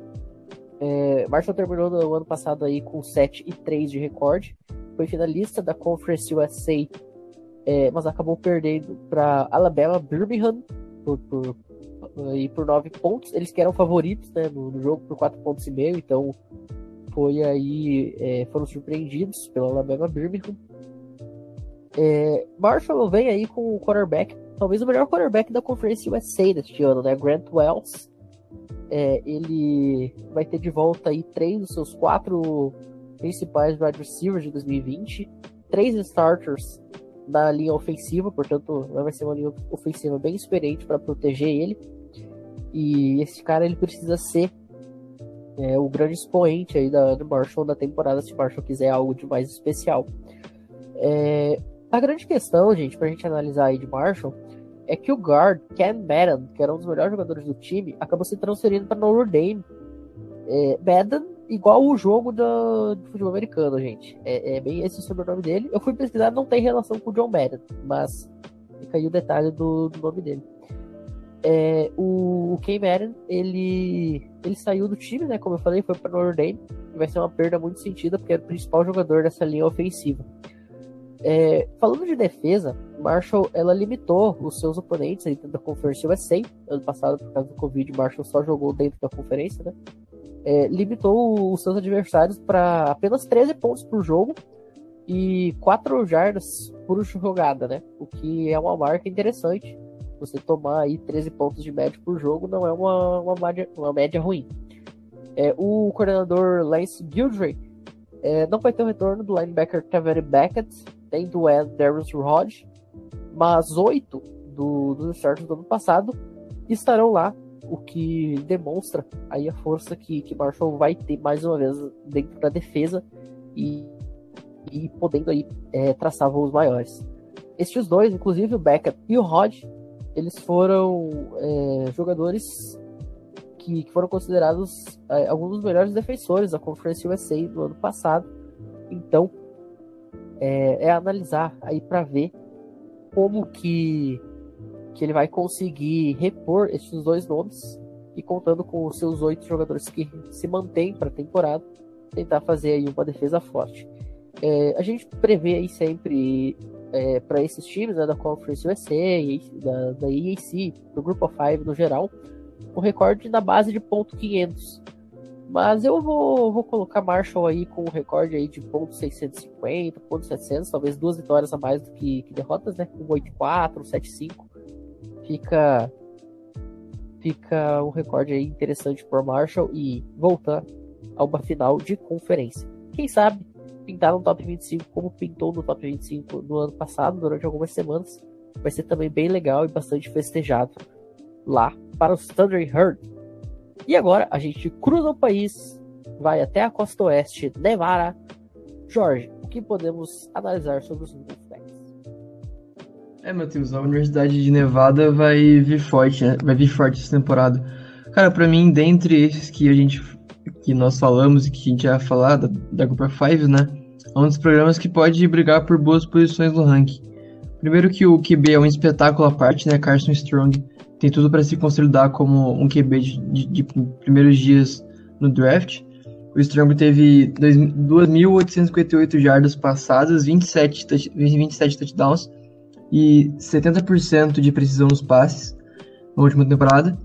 É, Marshall terminou no ano passado aí com 7 e 3 de recorde. Foi finalista da Conference USA, é, mas acabou perdendo para Alabama Birmingham por, por e por 9 pontos. Eles que eram favoritos né, no, no jogo por 4 pontos e meio, então foi aí é, foram surpreendidos pelo Alabama Birmingham. É, Marshall vem aí com o quarterback, talvez o melhor quarterback da Conferência USA deste ano, né? Grant Wells. É, ele vai ter de volta aí três dos seus quatro principais wide receivers de 2020, três starters na linha ofensiva, portanto vai ser uma linha ofensiva bem experiente para proteger ele. E esse cara ele precisa ser é, o grande expoente aí da, do Marshall da temporada, se Marshall quiser algo de mais especial. É, a grande questão, gente, pra gente analisar aí de Marshall, é que o guard, Ken Madden, que era um dos melhores jogadores do time, acabou se transferindo para Notre Dame. É, Madden, igual o jogo do, do futebol americano, gente. É, é, bem esse o sobrenome dele. Eu fui pesquisar, não tem relação com o John Madden, mas fica aí o detalhe do, do nome dele. É, o, o Madden, ele, ele saiu do time, né? Como eu falei, foi para Notre Dame. Vai ser uma perda muito sentida, porque era o principal jogador dessa linha ofensiva. É, falando de defesa, Marshall ela limitou os seus oponentes dentro da Conferência USA. Ano passado, por causa do Covid, Marshall só jogou dentro da conferência, né? É, limitou os seus adversários para apenas 13 pontos por jogo e 4 jardas por jogada, né? O que é uma marca interessante. Você tomar aí 13 pontos de média por jogo não é uma, uma, média, uma média ruim. É, o coordenador Lance Guidry é, não vai ter o retorno do linebacker Taveri Beckett, nem do Darius Rod, mas oito do, dos starters do ano passado estarão lá, o que demonstra aí a força que, que Marshall vai ter mais uma vez dentro da defesa e, e podendo aí é, traçar voos maiores. Estes dois, inclusive o Beckett e o Rod, eles foram é, jogadores que, que foram considerados é, alguns dos melhores defensores da Conference USA do ano passado. Então, é, é analisar aí para ver como que, que ele vai conseguir repor esses dois nomes e contando com os seus oito jogadores que se mantêm para a temporada, tentar fazer aí uma defesa forte. É, a gente prevê aí sempre é, para esses times né, da Conference USA, da, da EAC, do Group of Five no geral, um recorde na base de ponto .500. Mas eu vou, vou colocar Marshall aí com um recorde aí de ponto .650, ponto .700, talvez duas vitórias a mais do que, que derrotas, né? Com 8-4, 7-5. Fica fica um recorde aí interessante por Marshall e voltar a uma final de conferência. Quem sabe pintar no top 25 como pintou no top 25 no ano passado, durante algumas semanas. Vai ser também bem legal e bastante festejado lá para os Thunder Herd. E agora a gente cruza o país, vai até a costa oeste, Nevada. Jorge, o que podemos analisar sobre os Wolfpacks? É, Matheus, a Universidade de Nevada vai vir forte, né? Vai vir forte essa temporada. Cara, para mim, dentre esses que a gente que nós falamos e que a gente ia falar da, da Copa 5, né? É um dos programas que pode brigar por boas posições no ranking. Primeiro que o QB é um espetáculo à parte, né? Carson Strong tem tudo para se consolidar como um QB de, de, de, primeiros dias no draft. O Strong teve 2.858 jardas passadas, 27, 27 touchdowns e 70% de precisão nos passes na última temporada.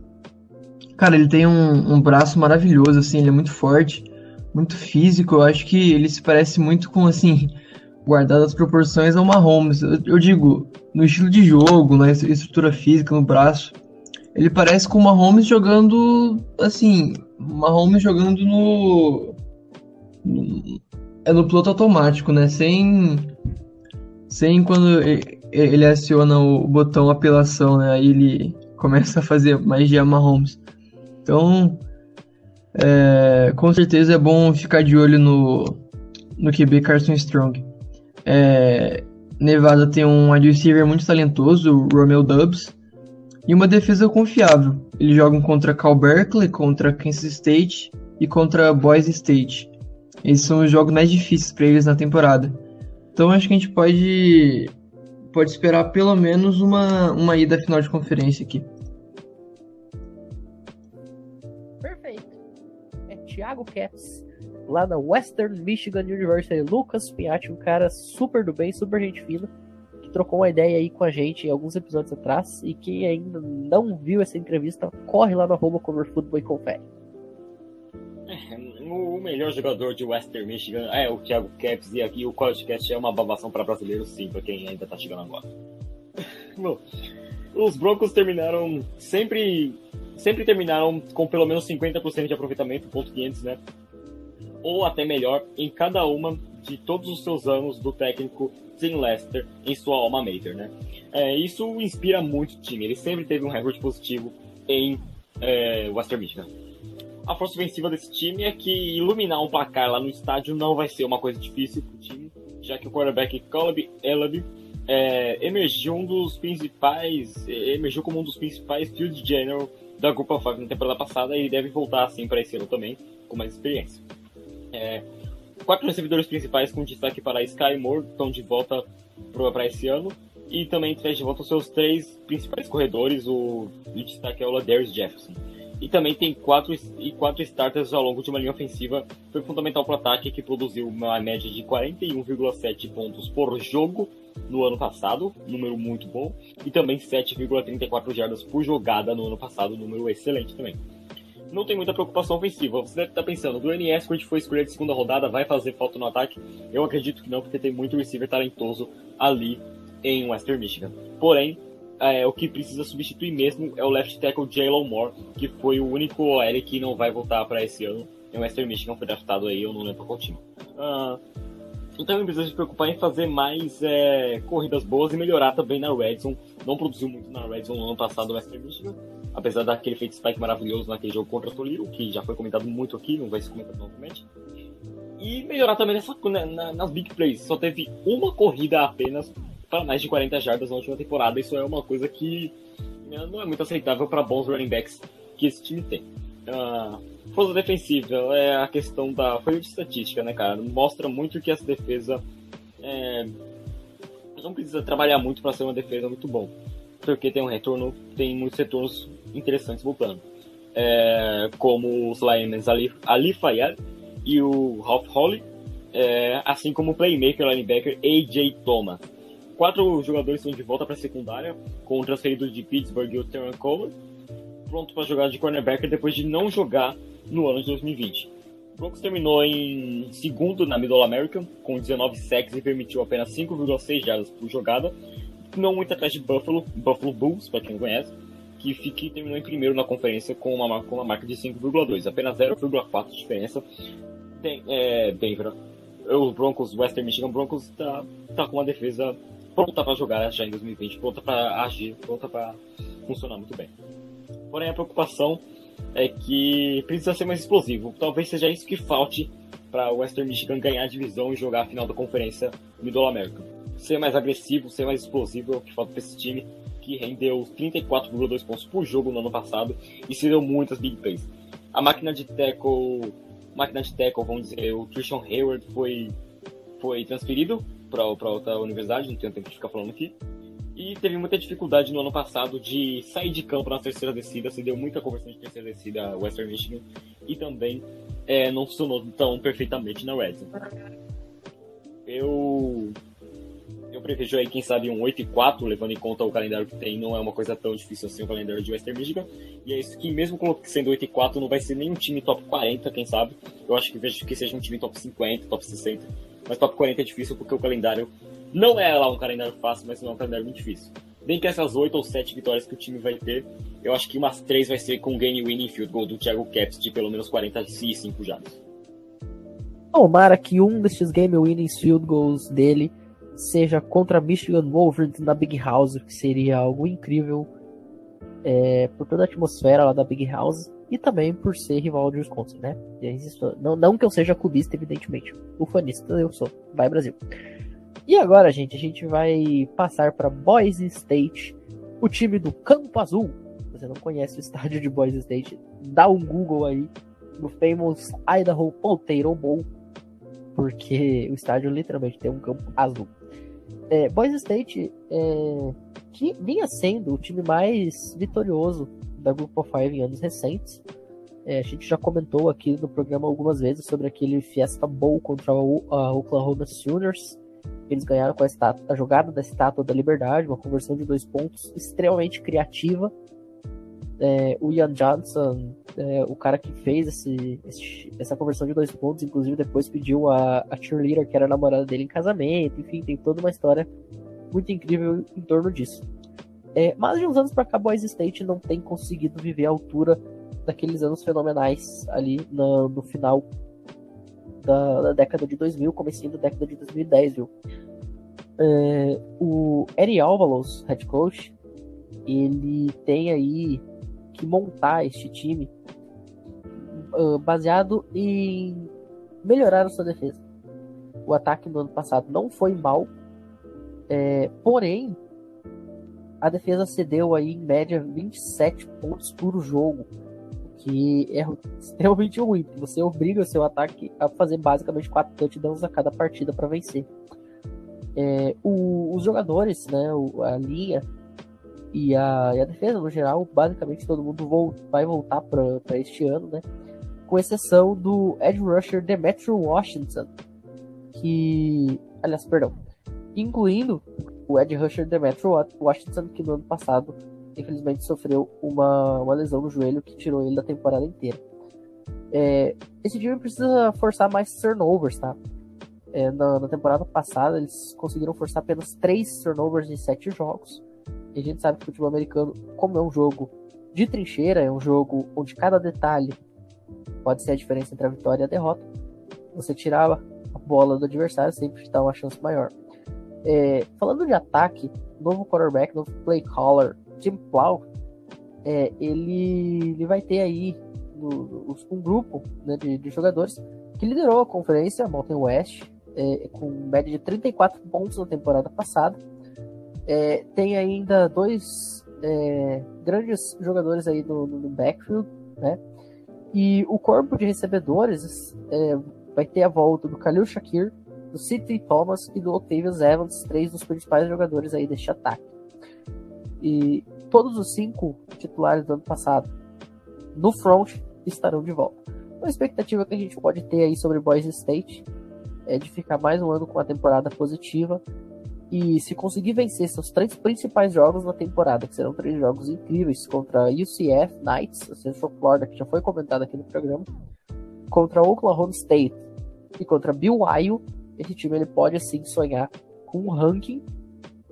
Cara, ele tem um, um, braço maravilhoso, assim, ele é muito forte, muito físico. Eu acho que ele se parece muito com, assim, guardadas as proporções ao Mahomes. Eu, eu digo, no estilo de jogo, na estrutura física, no braço. Ele parece com o Mahomes jogando, assim, Mahomes jogando no, no é no piloto automático, né? Sem sem quando ele aciona o botão apelação, né? Aí ele começa a fazer magia Mahomes. Então, é, com certeza é bom ficar de olho no, no QB Carson Strong. É, Nevada tem um wide receiver muito talentoso, o Romeo Dubs, e uma defesa confiável. Eles jogam contra Cal Berkeley, contra Kansas State e contra Boise State. Esses são os jogos mais difíceis para eles na temporada. Então acho que a gente pode pode esperar pelo menos uma, uma ida final de conferência aqui. Thiago Caps, lá na Western Michigan University. Lucas Piatti, um cara super do bem, super gente fina que trocou uma ideia aí com a gente alguns episódios atrás. E quem ainda não viu essa entrevista, corre lá no arroba e confere. É, o melhor jogador de Western Michigan é o Thiago Caps e aqui o College Cast é uma babação para brasileiros, sim, para quem ainda tá chegando agora. Bom, os Broncos terminaram sempre sempre terminaram com pelo menos 50% de aproveitamento, ponto 500, né? Ou até melhor em cada uma de todos os seus anos do técnico Tim Lester em sua alma mater, né? É, isso inspira muito o time. Ele sempre teve um recorde positivo em é, Western Michigan. A força ofensiva desse time é que iluminar um placar lá no estádio não vai ser uma coisa difícil para o time, já que o quarterback Caleb Ellaby é, emergiu um dos principais, emergiu como um dos principais field general da Grupo 5 na temporada passada e deve voltar assim para esse ano também, com mais experiência. É, quatro recebedores principais com destaque para Sky Moore estão de volta para esse ano. E também traz de volta os seus três principais corredores, o de destaque é o Ladarius Jefferson. E também tem quatro, e quatro starters ao longo de uma linha ofensiva. Foi fundamental para o ataque, que produziu uma média de 41,7 pontos por jogo no ano passado, número muito bom. E também 7,34 jardas por jogada no ano passado, número excelente também. Não tem muita preocupação ofensiva. Você deve estar pensando, do NS, quando foi escolhido de segunda rodada, vai fazer falta no ataque? Eu acredito que não, porque tem muito receiver talentoso ali em Western Michigan. Porém, é, o que precisa substituir mesmo é o left tackle Jalen Moore, que foi o único OL que não vai voltar para esse ano. Em Western Michigan foi draftado aí, eu não lembro qual time. Uh, então ele precisa se preocupar em fazer mais é, corridas boas e melhorar também na Red. Não produziu muito na Red no ano passado no Western Michigan, apesar daquele feito spike maravilhoso naquele jogo contra o Toliro, que já foi comentado muito aqui, não vai ser comentado novamente. E melhorar também nessa, né, na, nas big plays. Só teve uma corrida apenas para mais de 40 jardas na última temporada. Isso é uma coisa que né, não é muito aceitável para bons running backs que esse time tem. Uh, força defensiva é a questão da folha de estatística, né, cara? Mostra muito que essa defesa é, não precisa trabalhar muito para ser uma defesa muito bom, porque tem um retorno, tem muitos retornos interessantes voltando, é, como os linemen Ali, Ali Fayed e o Ralph Holly, é, assim como o playmaker linebacker AJ Thomas. Quatro jogadores estão de volta para a secundária, com o transferido de Pittsburgh e o Terran Coleman, pronto para jogar de cornerback depois de não jogar no ano de 2020. O Broncos terminou em segundo na Middle American, com 19 sacks e permitiu apenas 5,6 jardas por jogada, não muito atrás de Buffalo, Buffalo Bulls, para quem não conhece, que fique, terminou em primeiro na conferência com uma, com uma marca de 5,2, apenas 0,4 de diferença. Tem, é, Denver, os Broncos, Western Michigan Broncos, tá, tá com uma defesa pronta para jogar já em 2020, pronta para agir, pronta para funcionar muito bem. Porém, a preocupação é que precisa ser mais explosivo. Talvez seja isso que falte para o Western Michigan ganhar a divisão e jogar a final da conferência Middle America. Ser mais agressivo, ser mais explosivo é o que falta para esse time, que rendeu 34,2 pontos por jogo no ano passado e se deu muitas big plays. A máquina de tackle, máquina de tackle, vamos dizer, o Christian Hayward foi, foi transferido para outra universidade, não tenho tempo de ficar falando aqui. E teve muita dificuldade no ano passado de sair de campo na terceira descida, se deu muita conversão de terceira descida Western Michigan e também é, não funcionou tão perfeitamente na Red Eu prevejo aí, quem sabe, um 8 e 4, levando em conta o calendário que tem, não é uma coisa tão difícil assim o calendário de Western Michigan. E é isso que, mesmo sendo 8 e 4, não vai ser nenhum time top 40, quem sabe. Eu acho que vejo que seja um time top 50, top 60 mas top 40 é difícil porque o calendário não é lá um calendário fácil, mas não é um calendário muito difícil. Bem que essas 8 ou 7 vitórias que o time vai ter, eu acho que umas 3 vai ser com game winning field goal do Thiago Caps de pelo menos 45 jardas. Tomara que um desses game winning field goals dele seja contra Michigan Wolverines na Big House, que seria algo incrível é, por toda a atmosfera lá da Big House e também por ser rival de Wisconsin, né? Não, não que eu seja clubista, evidentemente. Ufanista eu sou. Vai Brasil. E agora, gente, a gente vai passar para Boise State, o time do Campo Azul. Se você não conhece o estádio de Boise State, dá um Google aí no famous Idaho Potato Bowl, porque o estádio literalmente tem um campo azul. É, Boise State, é, que vinha sendo o time mais vitorioso da Group of Five em anos recentes. É, a gente já comentou aqui no programa algumas vezes sobre aquele Fiesta Bowl contra o Oklahoma Sooners. Eles ganharam com a, estátua, a jogada da Estátua da Liberdade, uma conversão de dois pontos extremamente criativa. É, o Ian Johnson, é, o cara que fez esse, esse, essa conversão de dois pontos, inclusive depois pediu a, a cheerleader, que era a namorada dele, em casamento. Enfim, tem toda uma história muito incrível em torno disso. É, mas de uns anos para cá, Boys State não tem conseguido viver a altura daqueles anos fenomenais ali no, no final da, da, década de 2000, comecinho da década de 2010, viu? É, o Eri Alvalos, head coach, ele tem aí que montar este time uh, baseado em melhorar a sua defesa. O ataque no ano passado não foi mal, é, porém a defesa cedeu aí em média 27 pontos por jogo, que é extremamente ruim. Você obriga o seu ataque a fazer basicamente 4 touchdowns a cada partida para vencer. É, o, os jogadores, né, o, a linha e a, e a, defesa no geral, basicamente todo mundo vai voltar para este ano, né? Com exceção do edge rusher Demetrio Washington, que, aliás, perdão, incluindo o edge rusher Demetrio Washington, que no ano passado infelizmente sofreu uma, uma lesão no joelho que tirou ele da temporada inteira. É, esse time precisa forçar mais turnovers, tá? É, na, na, temporada passada, eles conseguiram forçar apenas 3 turnovers em 7 jogos. E a gente sabe que o futebol americano, como é um jogo de trincheira, é um jogo onde cada detalhe pode ser a diferença entre a vitória e a derrota. Você tirar a bola do adversário sempre te dá uma chance maior. É, falando de ataque, novo quarterback, novo play caller, Tim Plow, é, ele, ele vai ter aí no, no, um grupo né, de, de, jogadores que liderou a conferência Mountain West é, com média de 34 pontos na temporada passada. É, tem ainda dois é, grandes jogadores aí no, no, backfield, né? E o corpo de recebedores é, vai ter a volta do Khalil Shakir, do City Thomas e do Octavius Evans, três dos principais jogadores aí deste ataque. E todos os cinco titulares do ano passado no front estarão de volta. Uma expectativa que a gente pode ter aí sobre Boise State é de ficar mais um ano com a temporada positiva e se conseguir vencer seus três principais jogos na temporada, que serão três jogos incríveis contra UCF Knights, a Central Florida, que já foi comentado aqui no programa, contra Oklahoma State e contra BYU, esse time ele pode assim sonhar com um ranking.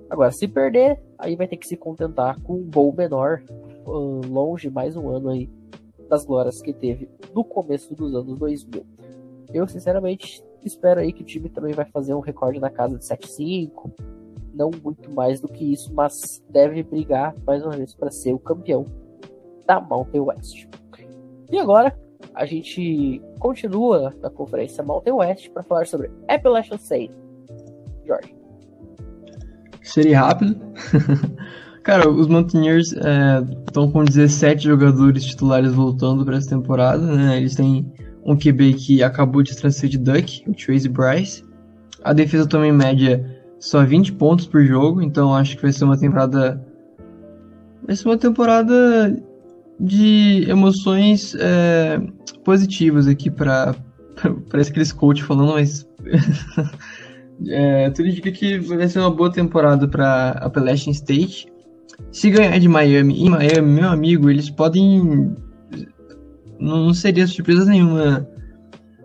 Agora, se perder, aí vai ter que se contentar com um gol menor, longe mais um ano aí das glórias que teve no começo dos anos 2000. Eu, sinceramente, espero aí que o time também vai fazer um recorde na casa de 7-5, não muito mais do que isso, mas deve brigar mais uma vez para ser o campeão da Mountain West. E agora, a gente continua na conferência Mountain West para falar sobre Appalachian State. Jorge. Seria rápido. Cara, os Mountaineers estão é, com 17 jogadores titulares voltando para essa temporada, né? Eles têm um QB que acabou de transferir de Duck, o Tracy Bryce. A defesa também média só 20 pontos por jogo, então acho que vai ser uma temporada. Vai ser uma temporada de emoções é, positivas aqui para parece aqueles coach falando, mas é, tudo indica que vai ser uma boa temporada para Appalachian State. Se ganhar de Miami em Miami, meu amigo, eles podem. Não seria surpresa nenhuma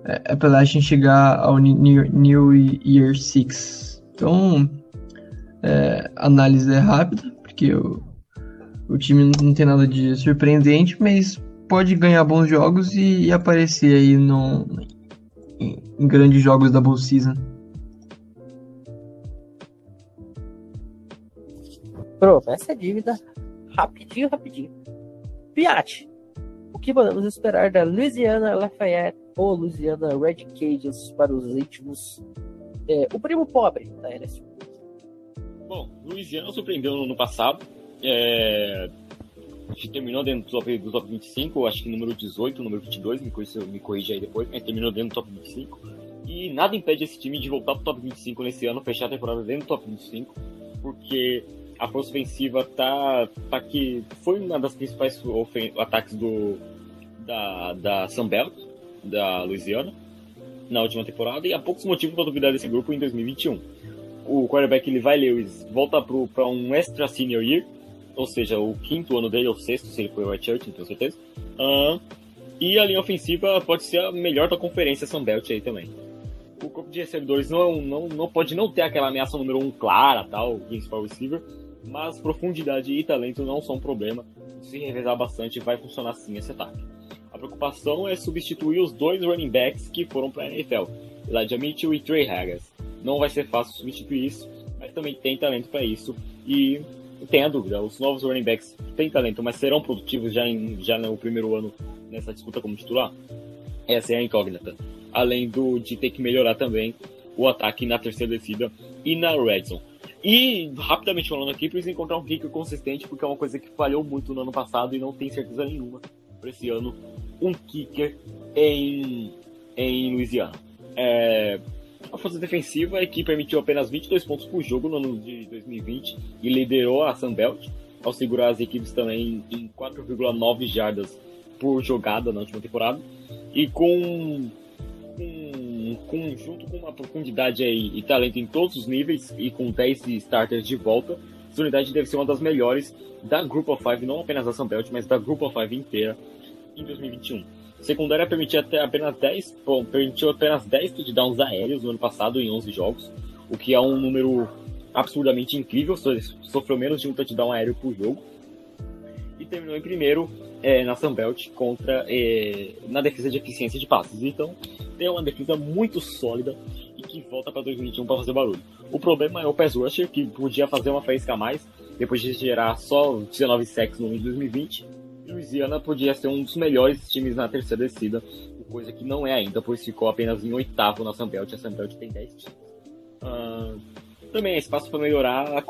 é, Appalachian chegar ao New, Year 6. Então, é, a análise é rápida, porque o, o time não tem nada de surpreendente, mas pode ganhar bons jogos e, e aparecer aí no, em, em grandes jogos da Bull Season. Essa é dívida rapidinho, rapidinho. Piat, o que podemos esperar da Louisiana Lafayette ou Louisiana Red Cages para os íntimos? É, o primo pobre da LSU. Bom, Louisiana surpreendeu no ano passado. É, terminou dentro do top, do top 25, acho que número 18, número 22, me corrija, me aí depois, mas terminou dentro do top 25. E nada impede esse time de voltar pro top 25 nesse ano, fechar a temporada dentro do top 25, porque a força ofensiva tá, tá que foi uma das principais ataques do da, da Sunbelt, da Louisiana, na última temporada, e há poucos motivos para duvidar desse grupo em 2021. O quarterback Levi Lewis volta para um extra senior year, ou seja, o quinto ano dele, ou sexto, se ele foi o White Church, não tenho certeza. Uh, e a linha ofensiva pode ser a melhor da conferência Sunbelt aí também. O corpo de recebedores não, não, não pode não ter aquela ameaça número um clara, tal, principal receiver, mas profundidade e talento não são um problema. Se revezar bastante, vai funcionar sim esse ataque. Preocupação é substituir os dois running backs que foram para a NFL, Elijah Mitchell e Trey Haggis. Não vai ser fácil substituir isso, mas também tem talento para isso. E tem a dúvida, os novos running backs têm talento, mas serão produtivos já, em, já no primeiro ano nessa disputa como titular? Essa é a incógnita. Além do, de ter que melhorar também o ataque na terceira descida e na red zone. E, rapidamente falando aqui, precisa encontrar um kicker consistente, porque é uma coisa que falhou muito no ano passado e não tem certeza nenhuma para esse ano. Um kicker em, em Louisiana. É, força defensiva, a equipe permitiu apenas 22 pontos por jogo no ano de 2020 e liderou a Sunbelt, ao segurar as equipes também em 4,9 jardas por jogada na última temporada. E com, com, com, junto com uma profundidade aí, e talento em todos os níveis e com 10 starters de volta, essa unidade deve ser uma das melhores da Group of Five, não apenas da Sunbelt, mas da Group of Five inteira em 2021. A secundária permitia até apenas 10, bom, permitiu apenas 10 touchdowns aéreos no ano passado em 11 jogos, o que é um número absurdamente incrível, sofreu menos de um touchdown aéreo por jogo. E terminou em primeiro é, na Sunbelt contra é, na defesa de eficiência de passes. Então, tem uma defesa muito sólida e que volta para 2021 para fazer barulho. O problema é o pass rusher, que podia fazer uma faísca a mais, depois de gerar só 19 sacks no ano de 2020. E Louisiana podia ser um dos melhores times na terceira descida, coisa que não é ainda, pois ficou apenas em oitavo na Sunbelt, a Sunbelt tem 10 times. Uh, também é espaço para melhorar a,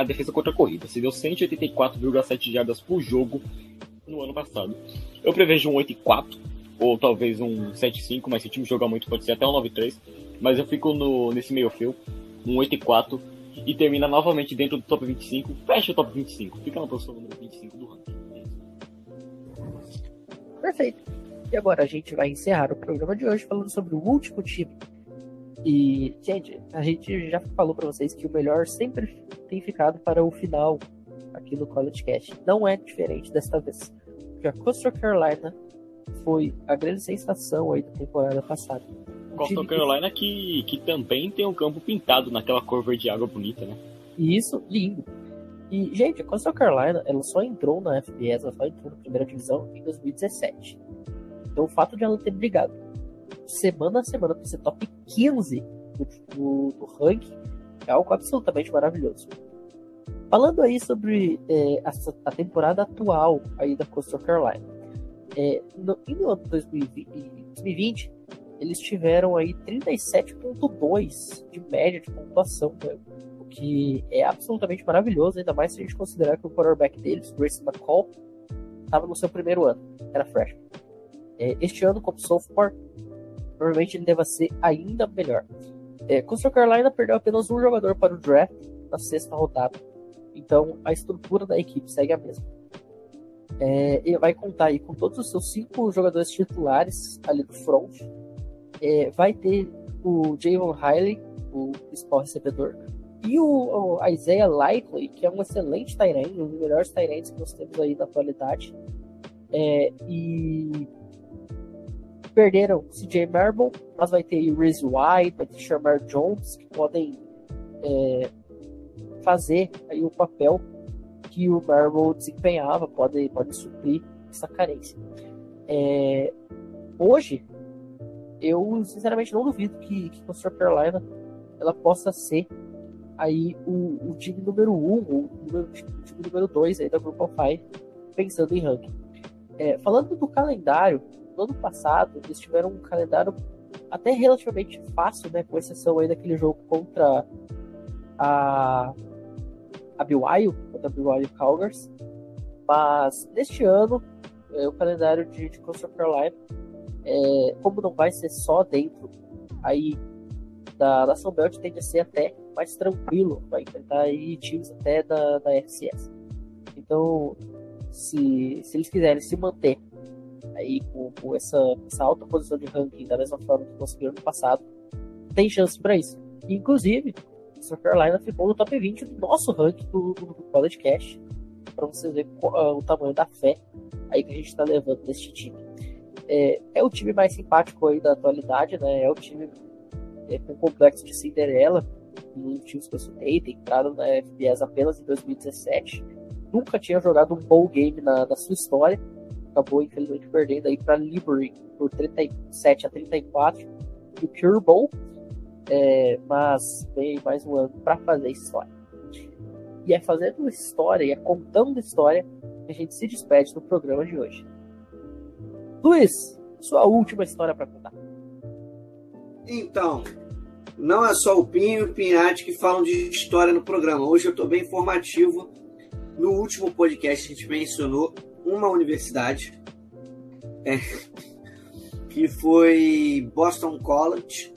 a, defesa contra a corrida. Se deu 184,7 jardas por jogo no ano passado. Eu prevejo um 8-4, ou talvez um 7-5, mas se o time jogar muito pode ser até um 9-3. Mas eu fico no, nesse meio fio, um 8-4, e termina novamente dentro do top 25. Fecha o top 25, fica na posição número 25 do ranking. Perfeito. E agora a gente vai encerrar o programa de hoje falando sobre o último time e, gente, a gente já falou para vocês que o melhor sempre tem ficado para o final aqui no College Cast. Não é diferente desta vez. Porque a Coastal Carolina foi a grande sensação aí da temporada passada. Coastal Carolina que, que também tem um campo pintado naquela cor verde água bonita, né? Isso, lindo. E, gente, a Coastal Carolina, ela só entrou na FBS, ela só entrou na primeira divisão em 2017. Então o fato de ela ter brigado semana a semana para ser top 15 do, do, do, ranking é algo absolutamente maravilhoso. Falando aí sobre é, a, a, temporada atual aí da Coastal Carolina, é, no, 2020, 2020 eles tiveram aí 37.2 de média de pontuação, né? o que é absolutamente maravilhoso, ainda mais se a gente considerar que o quarterback deles, Grace McCall, estava no seu primeiro ano, era freshman. É, este ano, como sophomore, provavelmente ele deva ser ainda melhor. É, Coastal Carolina perdeu apenas um jogador para o draft na sexta rodada, então a estrutura da equipe segue a mesma. É, ele vai contar aí com todos os seus cinco jogadores titulares ali do front. É, vai ter o Javon Riley, o principal recebedor, e o, o Isaiah Likely, que é um excelente Tyrant, um dos melhores Tyrants que nós temos aí na atualidade. É, e perderam CJ Marble, mas vai ter Reese White, vai ter Shamar Jones, que podem é, fazer aí o papel que o Marble desempenhava, podem pode suprir essa carência. É, hoje, eu sinceramente não duvido que, que Coastal Carolina ela possa ser aí o, o time número 1, um, o, número, o time número 2 aí da Group of Five, pensando em ranking. É, falando do calendário, no ano passado, eles tiveram um calendário até relativamente fácil, né? Com exceção aí daquele jogo contra a, a BYU, contra a BYU Cougars. Mas neste ano, é, o calendário de, de Coastal Carolina, é, como não vai ser só dentro aí da Nação Belt, tende a ser até mais tranquilo, vai enfrentar aí times até da, da FCS. Então, se, se eles quiserem se manter aí com, com essa, essa alta posição de ranking da mesma forma que conseguiram no passado, tem chance para isso. Inclusive, South Carolina ficou no top 20 do nosso ranking do, do, do College Cash, para vocês verem o tamanho da fé aí que a gente está levando nesse time. É, é, o time mais simpático aí da atualidade, né? É o time é, com complexo de Cinderela, um times que eu citei, tem entrado na FBS apenas em 2017. Nunca tinha jogado um bowl game na, na sua história acabou infelizmente perdendo aí para Liberty por 37 a 34 e o Pure Bowl, é, mas vem mais um ano para fazer história. E é fazendo história e é contando história que a gente se despede do programa de hoje. Luiz, sua última história para contar. Então, não é só o Pinho e o Pinhate que falam de história no programa. Hoje eu estou bem informativo. No último podcast a gente mencionou uma universidade, é, que foi Boston College,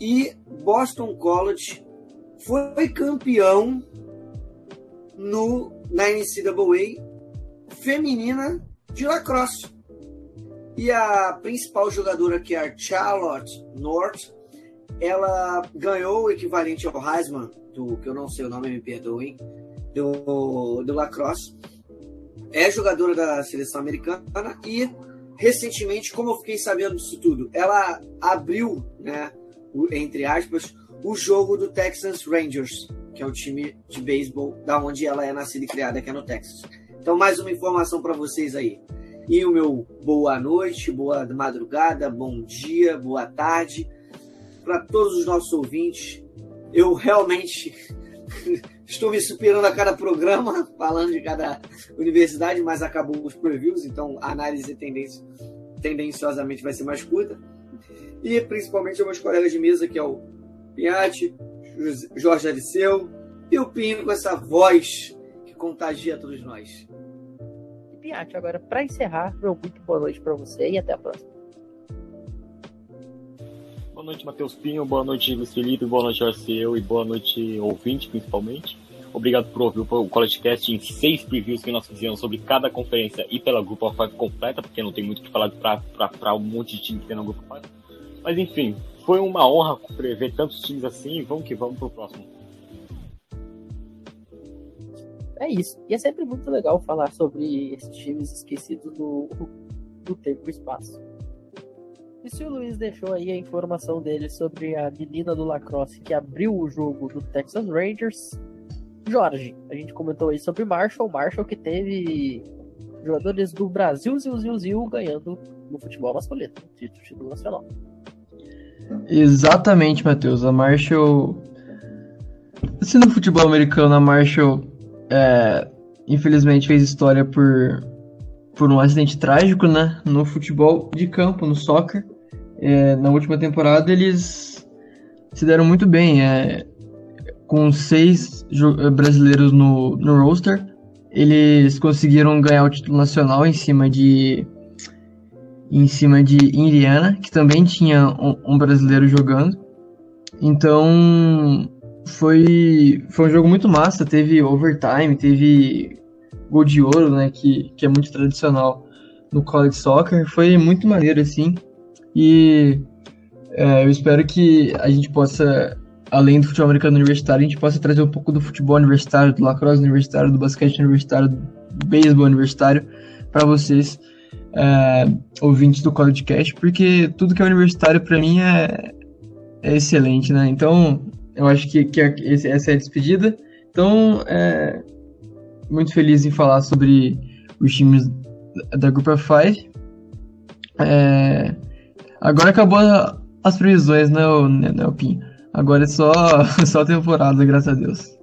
E Boston College foi campeão no, na NCAA feminina de lacrosse. E a principal jogadora, que é a Charlotte North, ela ganhou o equivalente ao Heisman, do, que eu não sei o nome, me perdoem, do, do lacrosse. É jogadora da seleção americana e recentemente, como eu fiquei sabendo disso tudo, ela abriu, né, entre aspas, o jogo do Texas Rangers, que é o time de beisebol da onde ela é nascida e criada, que é no Texas. Então, mais uma informação para vocês aí. E o meu boa noite, boa madrugada, bom dia, boa tarde para todos os nossos ouvintes. Eu realmente estou me superando a cada programa, falando de cada universidade, mas acabou os previews, então a análise tendenciosamente vai ser mais curta. E principalmente aos meus colegas de mesa, que é o Pinhate, Jorge Aliceu e o Pinho com essa voz que contagia todos nós. Agora para encerrar, meu muito boa noite para você e até a próxima. Boa noite, Matheus Pinho, boa noite, Luiz Felipe, boa noite, Arceu e boa noite, ouvinte, principalmente. Obrigado por ouvir o CollegeCast em seis previews que nós fizemos sobre cada conferência e pela Grupo of Five completa, porque não tem muito o que falar para um monte de time que tem no Grupo Five. Mas enfim, foi uma honra prever tantos times assim. Vamos que vamos pro próximo. É isso. E é sempre muito legal falar sobre esses times esquecidos do, do tempo e espaço. E se o Luiz deixou aí a informação dele sobre a menina do lacrosse que abriu o jogo do Texas Rangers, Jorge, a gente comentou aí sobre Marshall, Marshall que teve jogadores do Brasil, Zil, Zil, ganhando no futebol masculino, título nacional. Exatamente, Matheus. A Marshall. Se no futebol americano a Marshall é, infelizmente fez história por, por um acidente trágico, né? No futebol de campo, no soccer. É, na última temporada eles se deram muito bem. É, com seis brasileiros no, no roster, eles conseguiram ganhar o título nacional em cima de em cima de Indiana, que também tinha um, um brasileiro jogando. Então foi, foi um jogo muito massa, teve overtime, teve gol de ouro, né, que, que é muito tradicional no college soccer. Foi muito maneiro assim. E é, eu espero que a gente possa, além do futebol americano universitário, a gente possa trazer um pouco do futebol universitário, do lacrosse universitário, do basquete universitário, do beisebol universitário para vocês é, ouvintes do College Cast, porque tudo que é universitário para mim é, é, excelente, né? Então, eu acho que, que essa é a despedida. Então, é, muito feliz em falar sobre os times da Group of Five. É, agora acabou as previsões, né, né, né Pinho? Agora é só, só temporada, graças a Deus.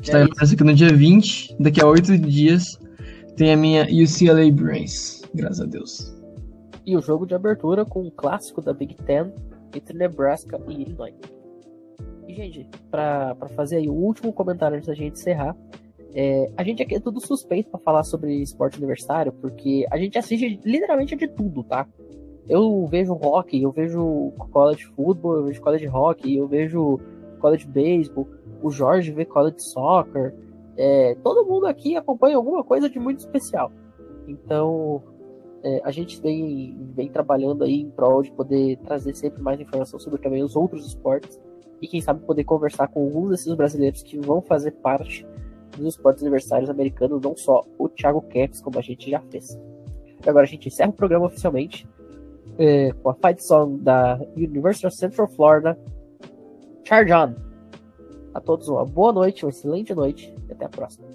Está é aqui no dia 20, daqui a 8 dias, tem a minha UCLA Brains graças a Deus. E o jogo de abertura com o clássico da Big Ten entre Nebraska e Illinois. Gente, para fazer aí o último comentário antes da gente encerrar, é, a gente aqui é tudo suspeito para falar sobre esporte universitário, porque a gente assiste literalmente de tudo, tá? Eu vejo hockey, eu vejo college football, eu vejo college hockey, eu vejo college baseball, o Jorge vê college soccer. É, todo mundo aqui acompanha alguma coisa de muito especial. Então, é, a gente vem, vem trabalhando aí em prol de poder trazer sempre mais informação sobre também os outros esportes e quem sabe poder conversar com alguns desses brasileiros que vão fazer parte dos esportes universitários americanos, não só o Thiago Caps, como a gente já fez. E agora a gente encerra o programa oficialmente é, com a fight song da University of Central Florida, Charge On. A todos uma boa noite, uma excelente noite e até a próxima.